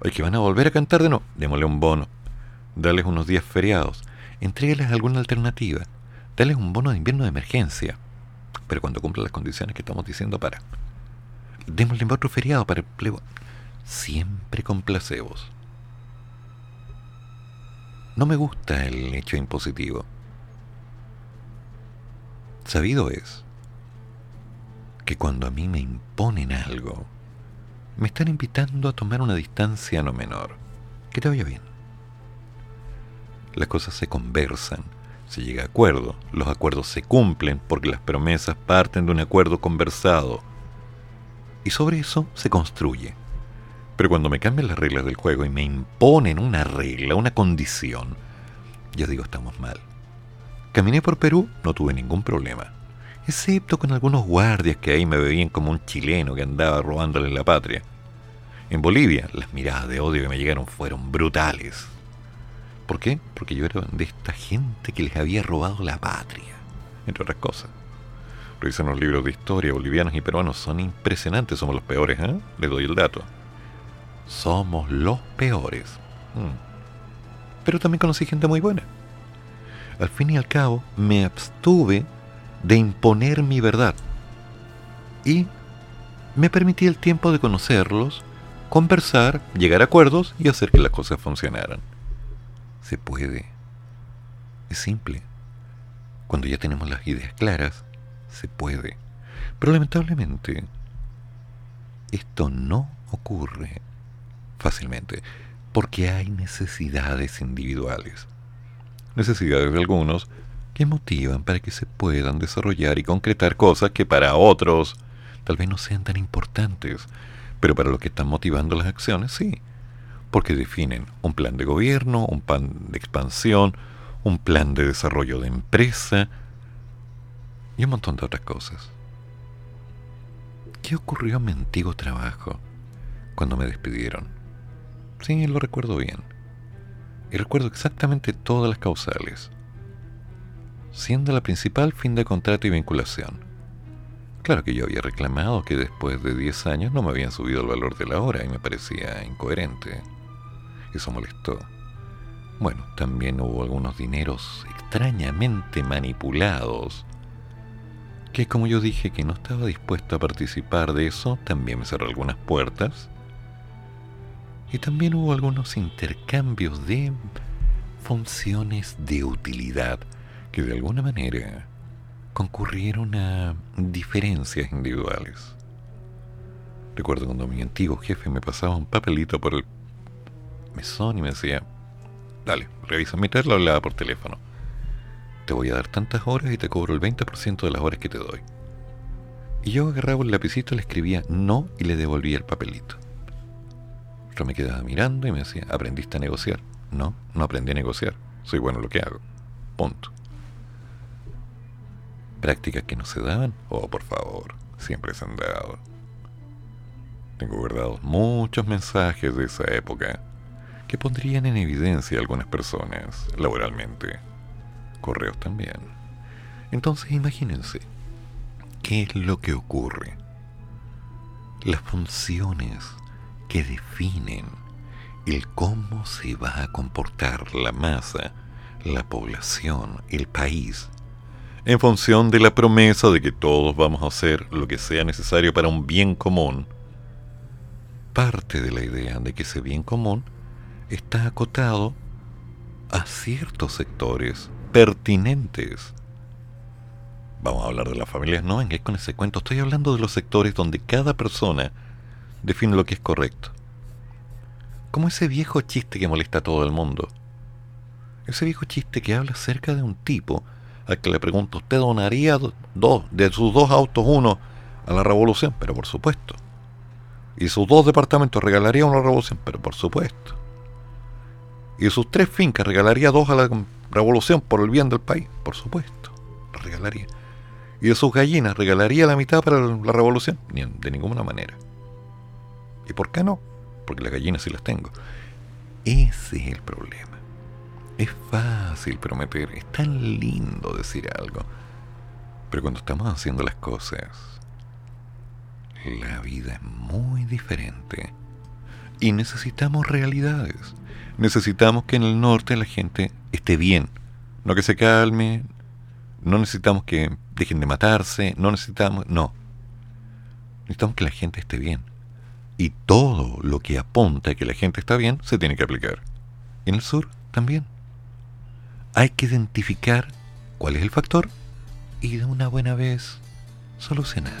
Oye, que van a volver a cantar de nuevo. Démosle un bono. Dales unos días feriados. Entrégales alguna alternativa. Dales un bono de invierno de emergencia. Pero cuando cumpla las condiciones que estamos diciendo para. Démosle otro feriado para el plebo. Siempre con placebos. No me gusta el hecho impositivo. Sabido es que cuando a mí me imponen algo, me están invitando a tomar una distancia no menor. Que te vaya bien. Las cosas se conversan, se llega a acuerdo, los acuerdos se cumplen porque las promesas parten de un acuerdo conversado. Y sobre eso se construye. Pero cuando me cambian las reglas del juego y me imponen una regla, una condición, yo digo estamos mal. Caminé por Perú, no tuve ningún problema. Excepto con algunos guardias que ahí me veían como un chileno que andaba robándole la patria. En Bolivia, las miradas de odio que me llegaron fueron brutales. ¿Por qué? Porque yo era de esta gente que les había robado la patria, entre otras cosas. Revisan los libros de historia, bolivianos y peruanos son impresionantes, somos los peores, ¿eh? Les doy el dato. Somos los peores. Mm. Pero también conocí gente muy buena. Al fin y al cabo, me abstuve de imponer mi verdad. Y me permití el tiempo de conocerlos, conversar, llegar a acuerdos y hacer que las cosas funcionaran. Se puede. Es simple. Cuando ya tenemos las ideas claras, se puede. Pero lamentablemente, esto no ocurre fácilmente porque hay necesidades individuales. Necesidades de algunos que motivan para que se puedan desarrollar y concretar cosas que para otros tal vez no sean tan importantes, pero para los que están motivando las acciones sí, porque definen un plan de gobierno, un plan de expansión, un plan de desarrollo de empresa y un montón de otras cosas. ¿Qué ocurrió en mi antiguo trabajo cuando me despidieron? Sí, lo recuerdo bien. Y recuerdo exactamente todas las causales. Siendo la principal fin de contrato y vinculación. Claro que yo había reclamado que después de 10 años no me habían subido el valor de la hora y me parecía incoherente. Eso molestó. Bueno, también hubo algunos dineros extrañamente manipulados que como yo dije que no estaba dispuesto a participar de eso, también me cerró algunas puertas. Y también hubo algunos intercambios de funciones de utilidad que de alguna manera concurrieron a diferencias individuales. Recuerdo cuando mi antiguo jefe me pasaba un papelito por el mesón y me decía, dale, revisa mi lo hablaba por teléfono. Te voy a dar tantas horas y te cobro el 20% de las horas que te doy. Y yo agarraba el lapicito, le escribía no y le devolvía el papelito. Yo me quedaba mirando y me decía, ¿aprendiste a negociar? No, no aprendí a negociar. Soy bueno en lo que hago. Punto. Prácticas que no se daban. Oh, por favor, siempre se han dado. Tengo guardados muchos mensajes de esa época que pondrían en evidencia algunas personas laboralmente. Correos también. Entonces imagínense, ¿qué es lo que ocurre? Las funciones que definen el cómo se va a comportar la masa, la población, el país, en función de la promesa de que todos vamos a hacer lo que sea necesario para un bien común, parte de la idea de que ese bien común está acotado a ciertos sectores pertinentes. Vamos a hablar de las familias, no vengáis con ese cuento. Estoy hablando de los sectores donde cada persona define lo que es correcto. Como ese viejo chiste que molesta a todo el mundo. Ese viejo chiste que habla acerca de un tipo al que le pregunto, ¿usted donaría do- dos, de sus dos autos uno a la revolución? Pero por supuesto. Y sus dos departamentos regalaría uno a la revolución? Pero por supuesto. Y de sus tres fincas regalaría dos a la revolución por el bien del país? Por supuesto. Las regalaría. ¿Y de sus gallinas regalaría la mitad para la revolución? Ni de ninguna manera. ¿Y por qué no? Porque las gallinas sí las tengo. Ese es el problema. Es fácil prometer, es tan lindo decir algo. Pero cuando estamos haciendo las cosas, la vida es muy diferente. Y necesitamos realidades. Necesitamos que en el norte la gente esté bien. No que se calme. No necesitamos que dejen de matarse. No necesitamos... No. Necesitamos que la gente esté bien. Y todo lo que apunta a que la gente está bien se tiene que aplicar. Y en el sur también. Hay que identificar cuál es el factor y de una buena vez solucionar.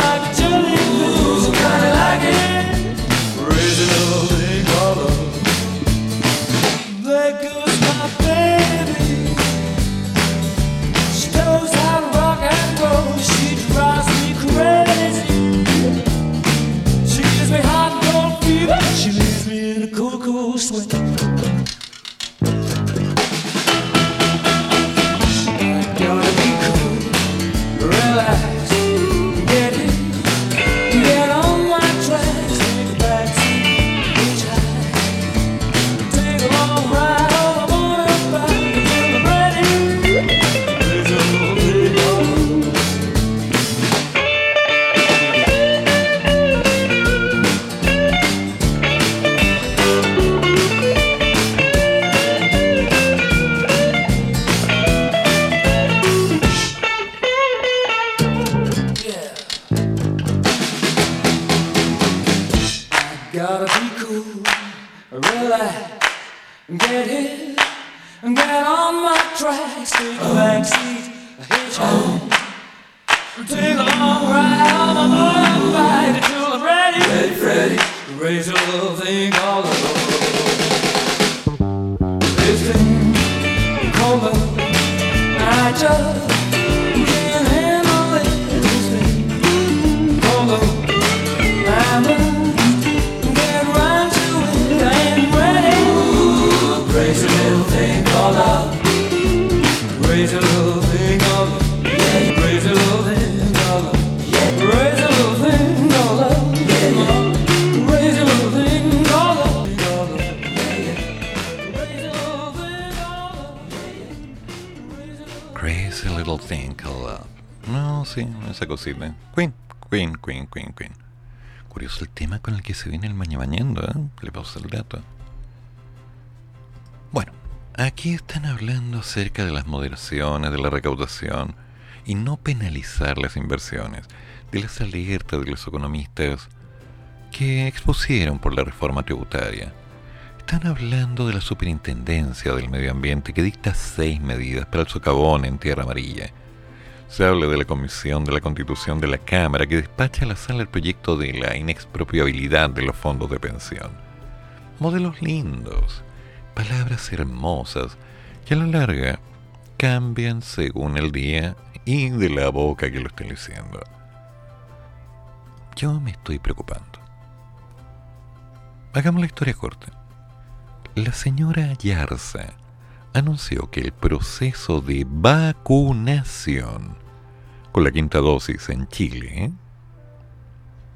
Queen, Queen, Queen, Queen, Queen. Curioso el tema con el que se viene el maña mañando, ¿eh? Le pausa el dato. Bueno, aquí están hablando acerca de las moderaciones, de la recaudación y no penalizar las inversiones, de las alertas de los economistas que expusieron por la reforma tributaria. Están hablando de la superintendencia del medio ambiente que dicta seis medidas para el socavón en tierra amarilla. Se habla de la Comisión de la Constitución de la Cámara que despacha a la sala el proyecto de la inexpropiabilidad de los fondos de pensión. Modelos lindos, palabras hermosas que a la larga cambian según el día y de la boca que lo estén diciendo. Yo me estoy preocupando. Hagamos la historia corta. La señora Yarza anunció que el proceso de vacunación con la quinta dosis en Chile, ¿eh?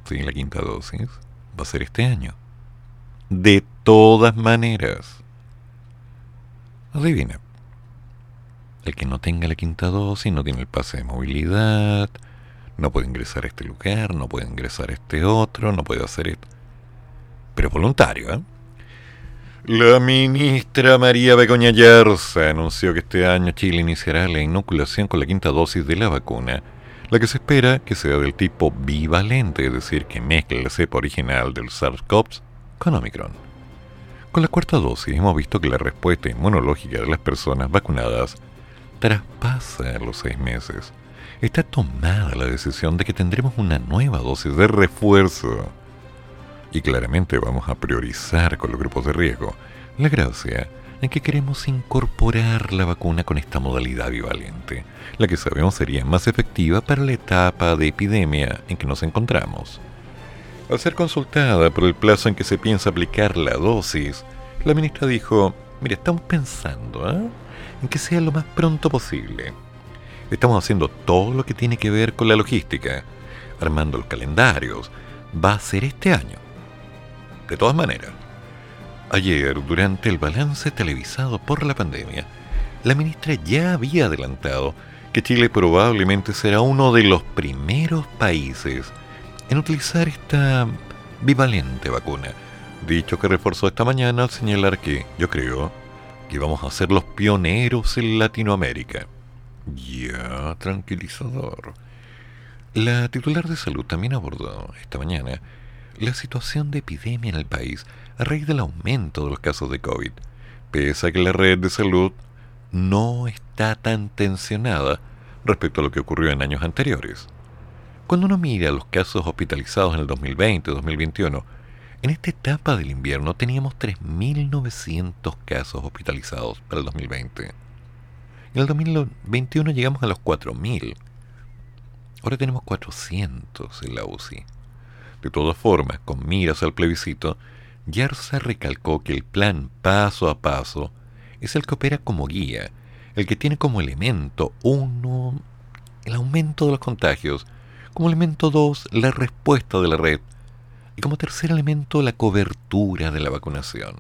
sí, la quinta dosis, va a ser este año. De todas maneras. Adivina. el que no tenga la quinta dosis no tiene el pase de movilidad, no puede ingresar a este lugar, no puede ingresar a este otro, no puede hacer esto. Pero voluntario, ¿eh? La ministra María Begoña Yarza anunció que este año Chile iniciará la inoculación con la quinta dosis de la vacuna, la que se espera que sea del tipo bivalente, es decir, que mezcle la cepa original del SARS-CoV con Omicron. Con la cuarta dosis hemos visto que la respuesta inmunológica de las personas vacunadas traspasa los seis meses. Está tomada la decisión de que tendremos una nueva dosis de refuerzo. Y claramente vamos a priorizar con los grupos de riesgo. La gracia en que queremos incorporar la vacuna con esta modalidad bivalente, la que sabemos sería más efectiva para la etapa de epidemia en que nos encontramos. Al ser consultada por el plazo en que se piensa aplicar la dosis, la ministra dijo, mire, estamos pensando ¿eh? en que sea lo más pronto posible. Estamos haciendo todo lo que tiene que ver con la logística, armando los calendarios. Va a ser este año. De todas maneras, ayer, durante el balance televisado por la pandemia, la ministra ya había adelantado que Chile probablemente será uno de los primeros países en utilizar esta bivalente vacuna. Dicho que reforzó esta mañana al señalar que, yo creo, que vamos a ser los pioneros en Latinoamérica. Ya, tranquilizador. La titular de salud también abordó esta mañana la situación de epidemia en el país a raíz del aumento de los casos de COVID, pese a que la red de salud no está tan tensionada respecto a lo que ocurrió en años anteriores. Cuando uno mira los casos hospitalizados en el 2020 2021, en esta etapa del invierno teníamos 3.900 casos hospitalizados para el 2020. En el 2021 llegamos a los 4.000. Ahora tenemos 400 en la UCI. De todas formas, con miras al plebiscito, Yarza recalcó que el plan paso a paso es el que opera como guía, el que tiene como elemento uno el aumento de los contagios, como elemento dos la respuesta de la red y como tercer elemento la cobertura de la vacunación.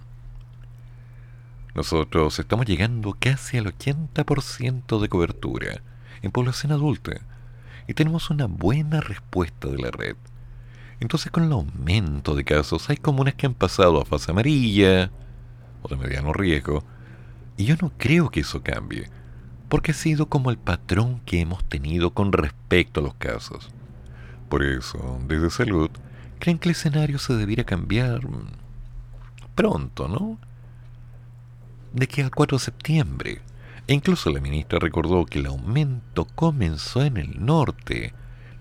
Nosotros estamos llegando casi al 80% de cobertura en población adulta y tenemos una buena respuesta de la red. Entonces con el aumento de casos hay comunas que han pasado a fase amarilla o de mediano riesgo y yo no creo que eso cambie porque ha sido como el patrón que hemos tenido con respecto a los casos. Por eso, desde salud, creen que el escenario se debiera cambiar pronto, ¿no? De que al 4 de septiembre. E incluso la ministra recordó que el aumento comenzó en el norte,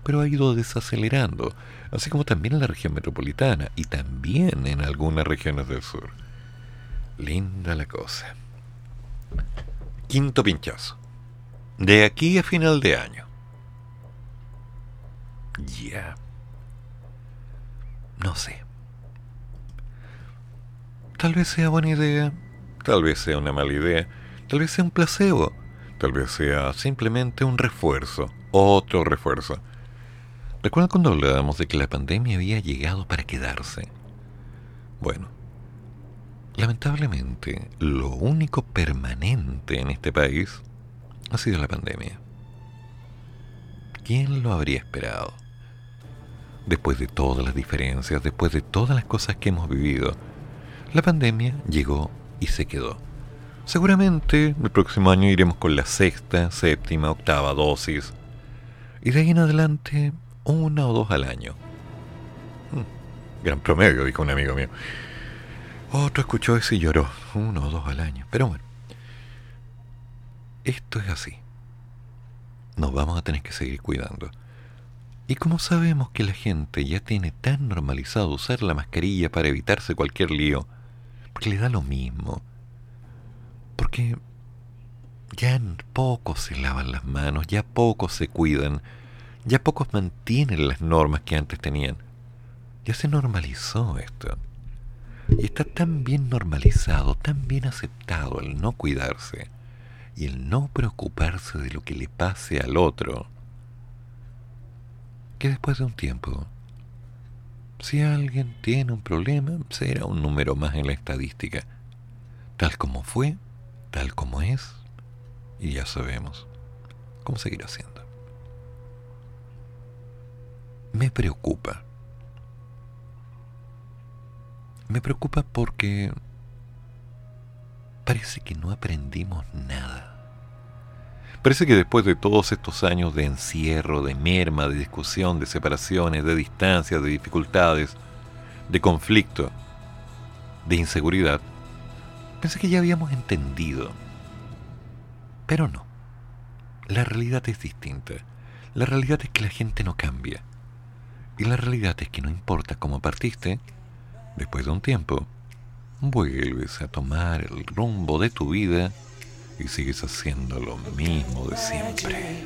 pero ha ido desacelerando, así como también en la región metropolitana y también en algunas regiones del sur. Linda la cosa. Quinto pinchazo. De aquí a final de año. Ya. No sé. Tal vez sea buena idea, tal vez sea una mala idea, tal vez sea un placebo, tal vez sea simplemente un refuerzo, otro refuerzo. ¿Recuerdan cuando hablábamos de que la pandemia había llegado para quedarse? Bueno, lamentablemente, lo único permanente en este país ha sido la pandemia. ¿Quién lo habría esperado? Después de todas las diferencias, después de todas las cosas que hemos vivido, la pandemia llegó y se quedó. Seguramente el próximo año iremos con la sexta, séptima, octava dosis. Y de ahí en adelante, una o dos al año. Hmm, gran promedio, dijo un amigo mío. Otro escuchó eso y lloró. Uno o dos al año. Pero bueno, esto es así. Nos vamos a tener que seguir cuidando. Y como sabemos que la gente ya tiene tan normalizado usar la mascarilla para evitarse cualquier lío, porque le da lo mismo, porque ya pocos se lavan las manos, ya pocos se cuidan, ya pocos mantienen las normas que antes tenían. Ya se normalizó esto. Y está tan bien normalizado, tan bien aceptado el no cuidarse y el no preocuparse de lo que le pase al otro que después de un tiempo, si alguien tiene un problema, será un número más en la estadística. Tal como fue, tal como es, Y ya sabemos cómo seguirá siendo. Me preocupa. Me preocupa porque parece que no aprendimos nada. Parece que después de todos estos años de encierro, de merma, de discusión, de separaciones, de distancias, de dificultades, de conflicto, de inseguridad, pensé que ya habíamos entendido. Pero no. La realidad es distinta. La realidad es que la gente no cambia. Y la realidad es que no importa cómo partiste, después de un tiempo, vuelves a tomar el rumbo de tu vida y sigues haciendo lo mismo de siempre.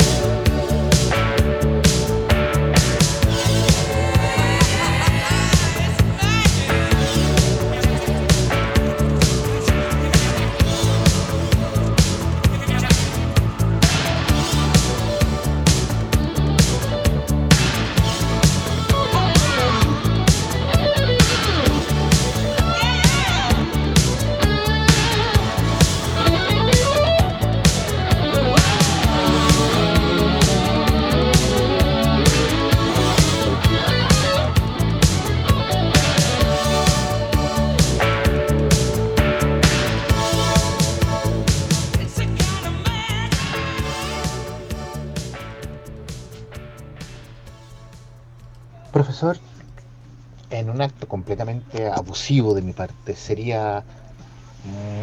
de mi parte, sería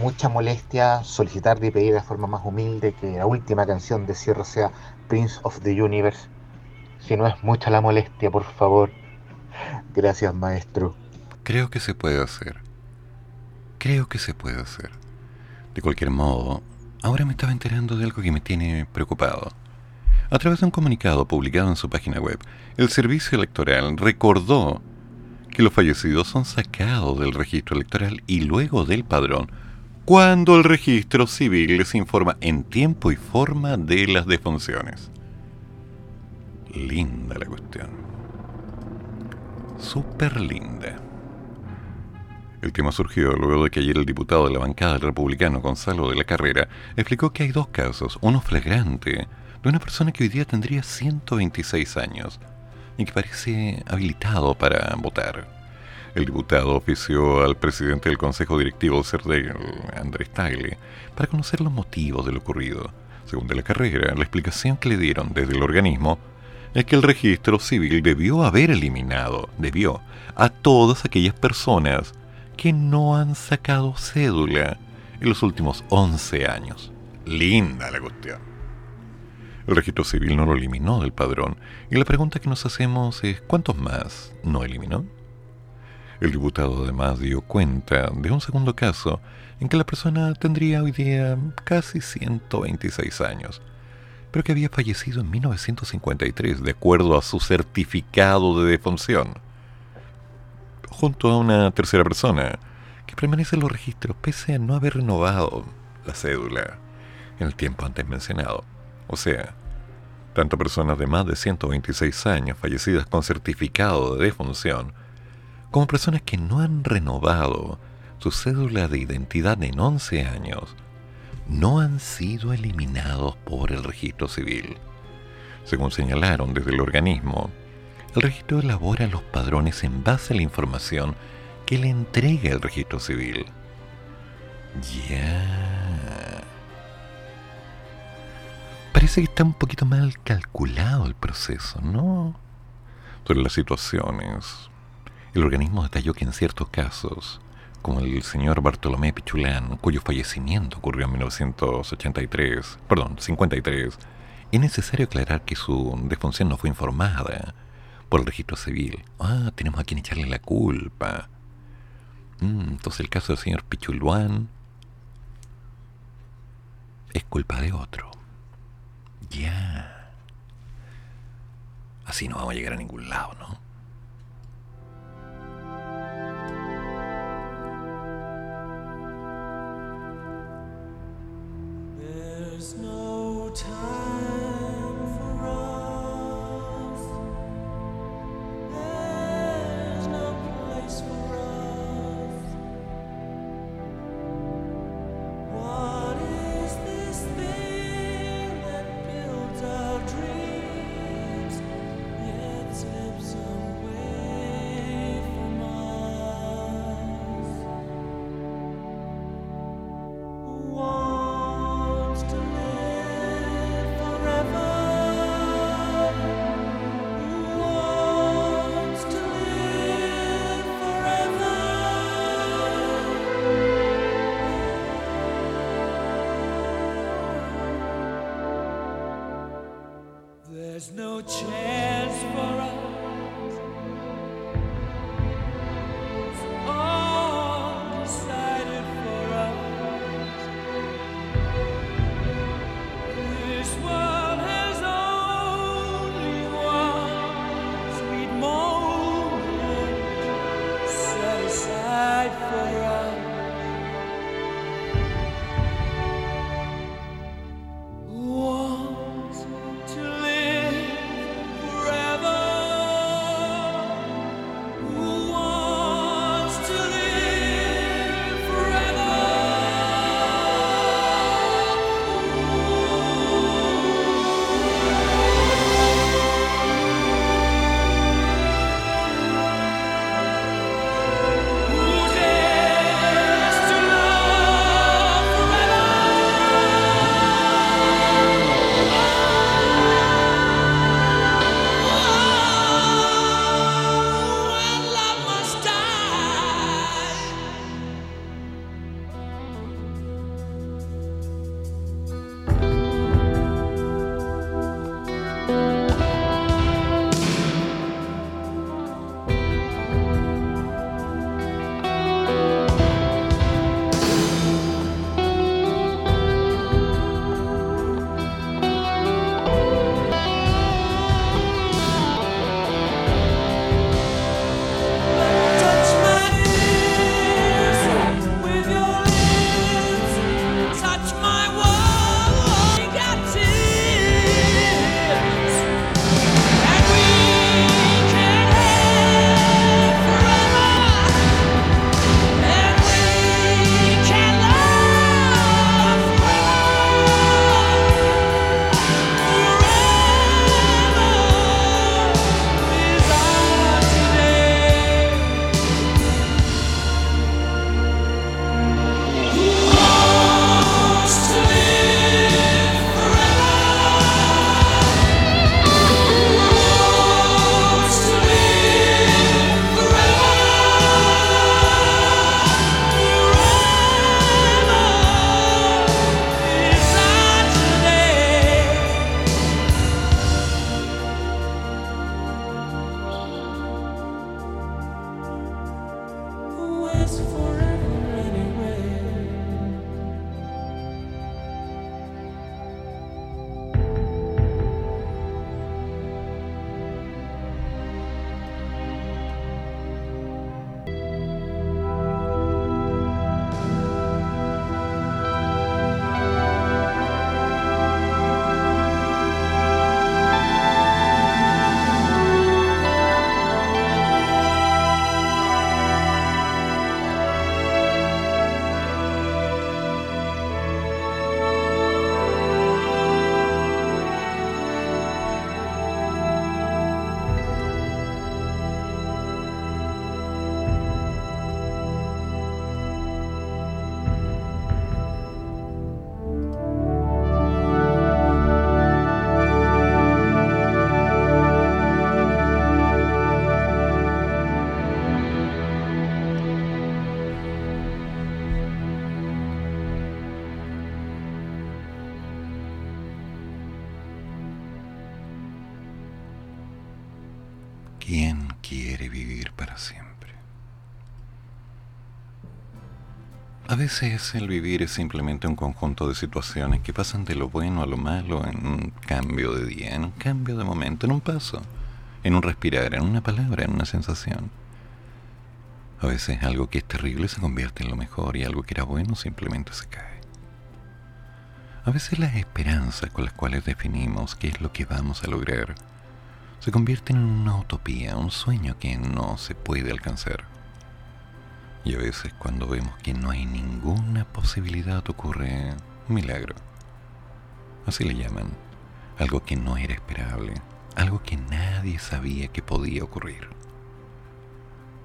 mucha molestia solicitar y pedir de forma más humilde que la última canción de cierre sea Prince of the Universe. Si no es mucha la molestia, por favor. Gracias, maestro. Creo que se puede hacer. Creo que se puede hacer. De cualquier modo, ahora me estaba enterando de algo que me tiene preocupado. A través de un comunicado publicado en su página web, el Servicio Electoral recordó los fallecidos son sacados del registro electoral y luego del padrón cuando el registro civil les informa en tiempo y forma de las defunciones. Linda la cuestión. Súper linda. El tema surgió luego de que ayer el diputado de la bancada del republicano Gonzalo de la Carrera explicó que hay dos casos, uno flagrante, de una persona que hoy día tendría 126 años y que parece habilitado para votar. El diputado ofició al presidente del Consejo Directivo CERDEL, Andrés Tagle, para conocer los motivos de lo ocurrido. Según de la carrera, la explicación que le dieron desde el organismo es que el registro civil debió haber eliminado, debió, a todas aquellas personas que no han sacado cédula en los últimos 11 años. Linda la cuestión. El registro civil no lo eliminó del padrón y la pregunta que nos hacemos es ¿cuántos más no eliminó? El diputado además dio cuenta de un segundo caso en que la persona tendría hoy día casi 126 años, pero que había fallecido en 1953 de acuerdo a su certificado de defunción junto a una tercera persona que permanece en los registros pese a no haber renovado la cédula en el tiempo antes mencionado. O sea, tanto personas de más de 126 años fallecidas con certificado de defunción, como personas que no han renovado su cédula de identidad en 11 años, no han sido eliminados por el registro civil. Según señalaron desde el organismo, el registro elabora los padrones en base a la información que le entrega el registro civil. Ya. Parece que está un poquito mal calculado el proceso, ¿no? Sobre las situaciones. El organismo detalló que en ciertos casos, como el señor Bartolomé Pichulán, cuyo fallecimiento ocurrió en 1983, perdón, 53, es necesario aclarar que su defunción no fue informada por el registro civil. Ah, tenemos a quien echarle la culpa. Mm, entonces el caso del señor Pichuluán es culpa de otro. Ya. Así no vamos a llegar a ningún lado, ¿no? Vivir para siempre? A veces el vivir es simplemente un conjunto de situaciones que pasan de lo bueno a lo malo en un cambio de día, en un cambio de momento, en un paso, en un respirar, en una palabra, en una sensación. A veces algo que es terrible se convierte en lo mejor y algo que era bueno simplemente se cae. A veces las esperanzas con las cuales definimos qué es lo que vamos a lograr se convierten en una utopía, un sueño que no se puede alcanzar. Y a veces cuando vemos que no hay ninguna posibilidad ocurre un milagro. Así le llaman. Algo que no era esperable, algo que nadie sabía que podía ocurrir.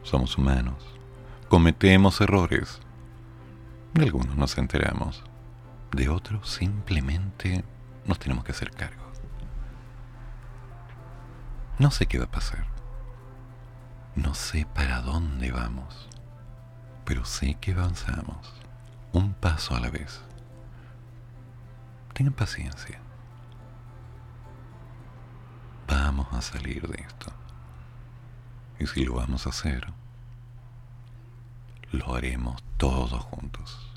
Somos humanos, cometemos errores. De algunos nos enteramos, de otros simplemente nos tenemos que hacer cargo. No sé qué va a pasar. No sé para dónde vamos. Pero sé que avanzamos. Un paso a la vez. Tengan paciencia. Vamos a salir de esto. Y si lo vamos a hacer, lo haremos todos juntos.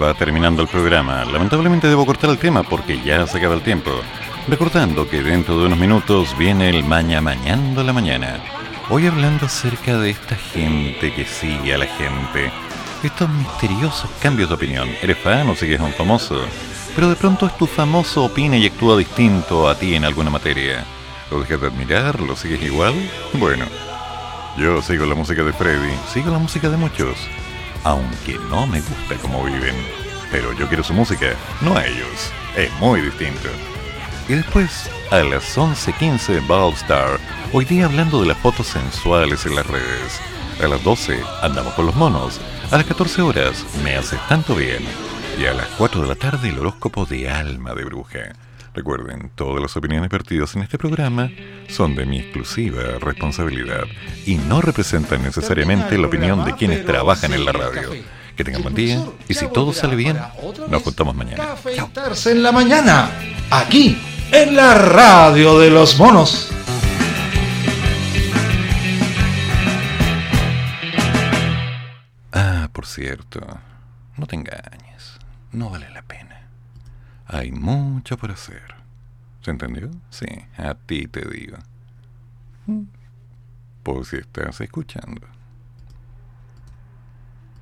Va terminando el programa. Lamentablemente debo cortar el tema porque ya se acaba el tiempo. Recordando que dentro de unos minutos viene el Maña Mañando la Mañana. Hoy hablando acerca de esta gente que sigue a la gente. Estos misteriosos cambios de opinión. ¿Eres fan o sigues un famoso? Pero de pronto es tu famoso opina y actúa distinto a ti en alguna materia. ¿Lo dejas de admirar? ¿Lo sigues igual? Bueno, yo sigo la música de Freddy, sigo la música de muchos aunque no me gusta cómo viven. Pero yo quiero su música, no a ellos. Es muy distinto. Y después, a las 11.15 Ballstar, hoy día hablando de las fotos sensuales en las redes. A las 12 andamos con los monos. A las 14 horas me haces tanto bien. Y a las 4 de la tarde el horóscopo de alma de bruja. Recuerden, todas las opiniones vertidas en este programa son de mi exclusiva responsabilidad y no representan necesariamente la opinión de quienes trabajan en la radio. Que tengan buen día. Y si todo sale bien, nos juntamos mañana. Chao. Cafeitarse en la mañana, aquí, en la radio de los monos. Ah, por cierto, no te engañes. No vale la pena. Hay mucho por hacer. ¿Se entendió? Sí, a ti te digo. Mm. Por si estás escuchando.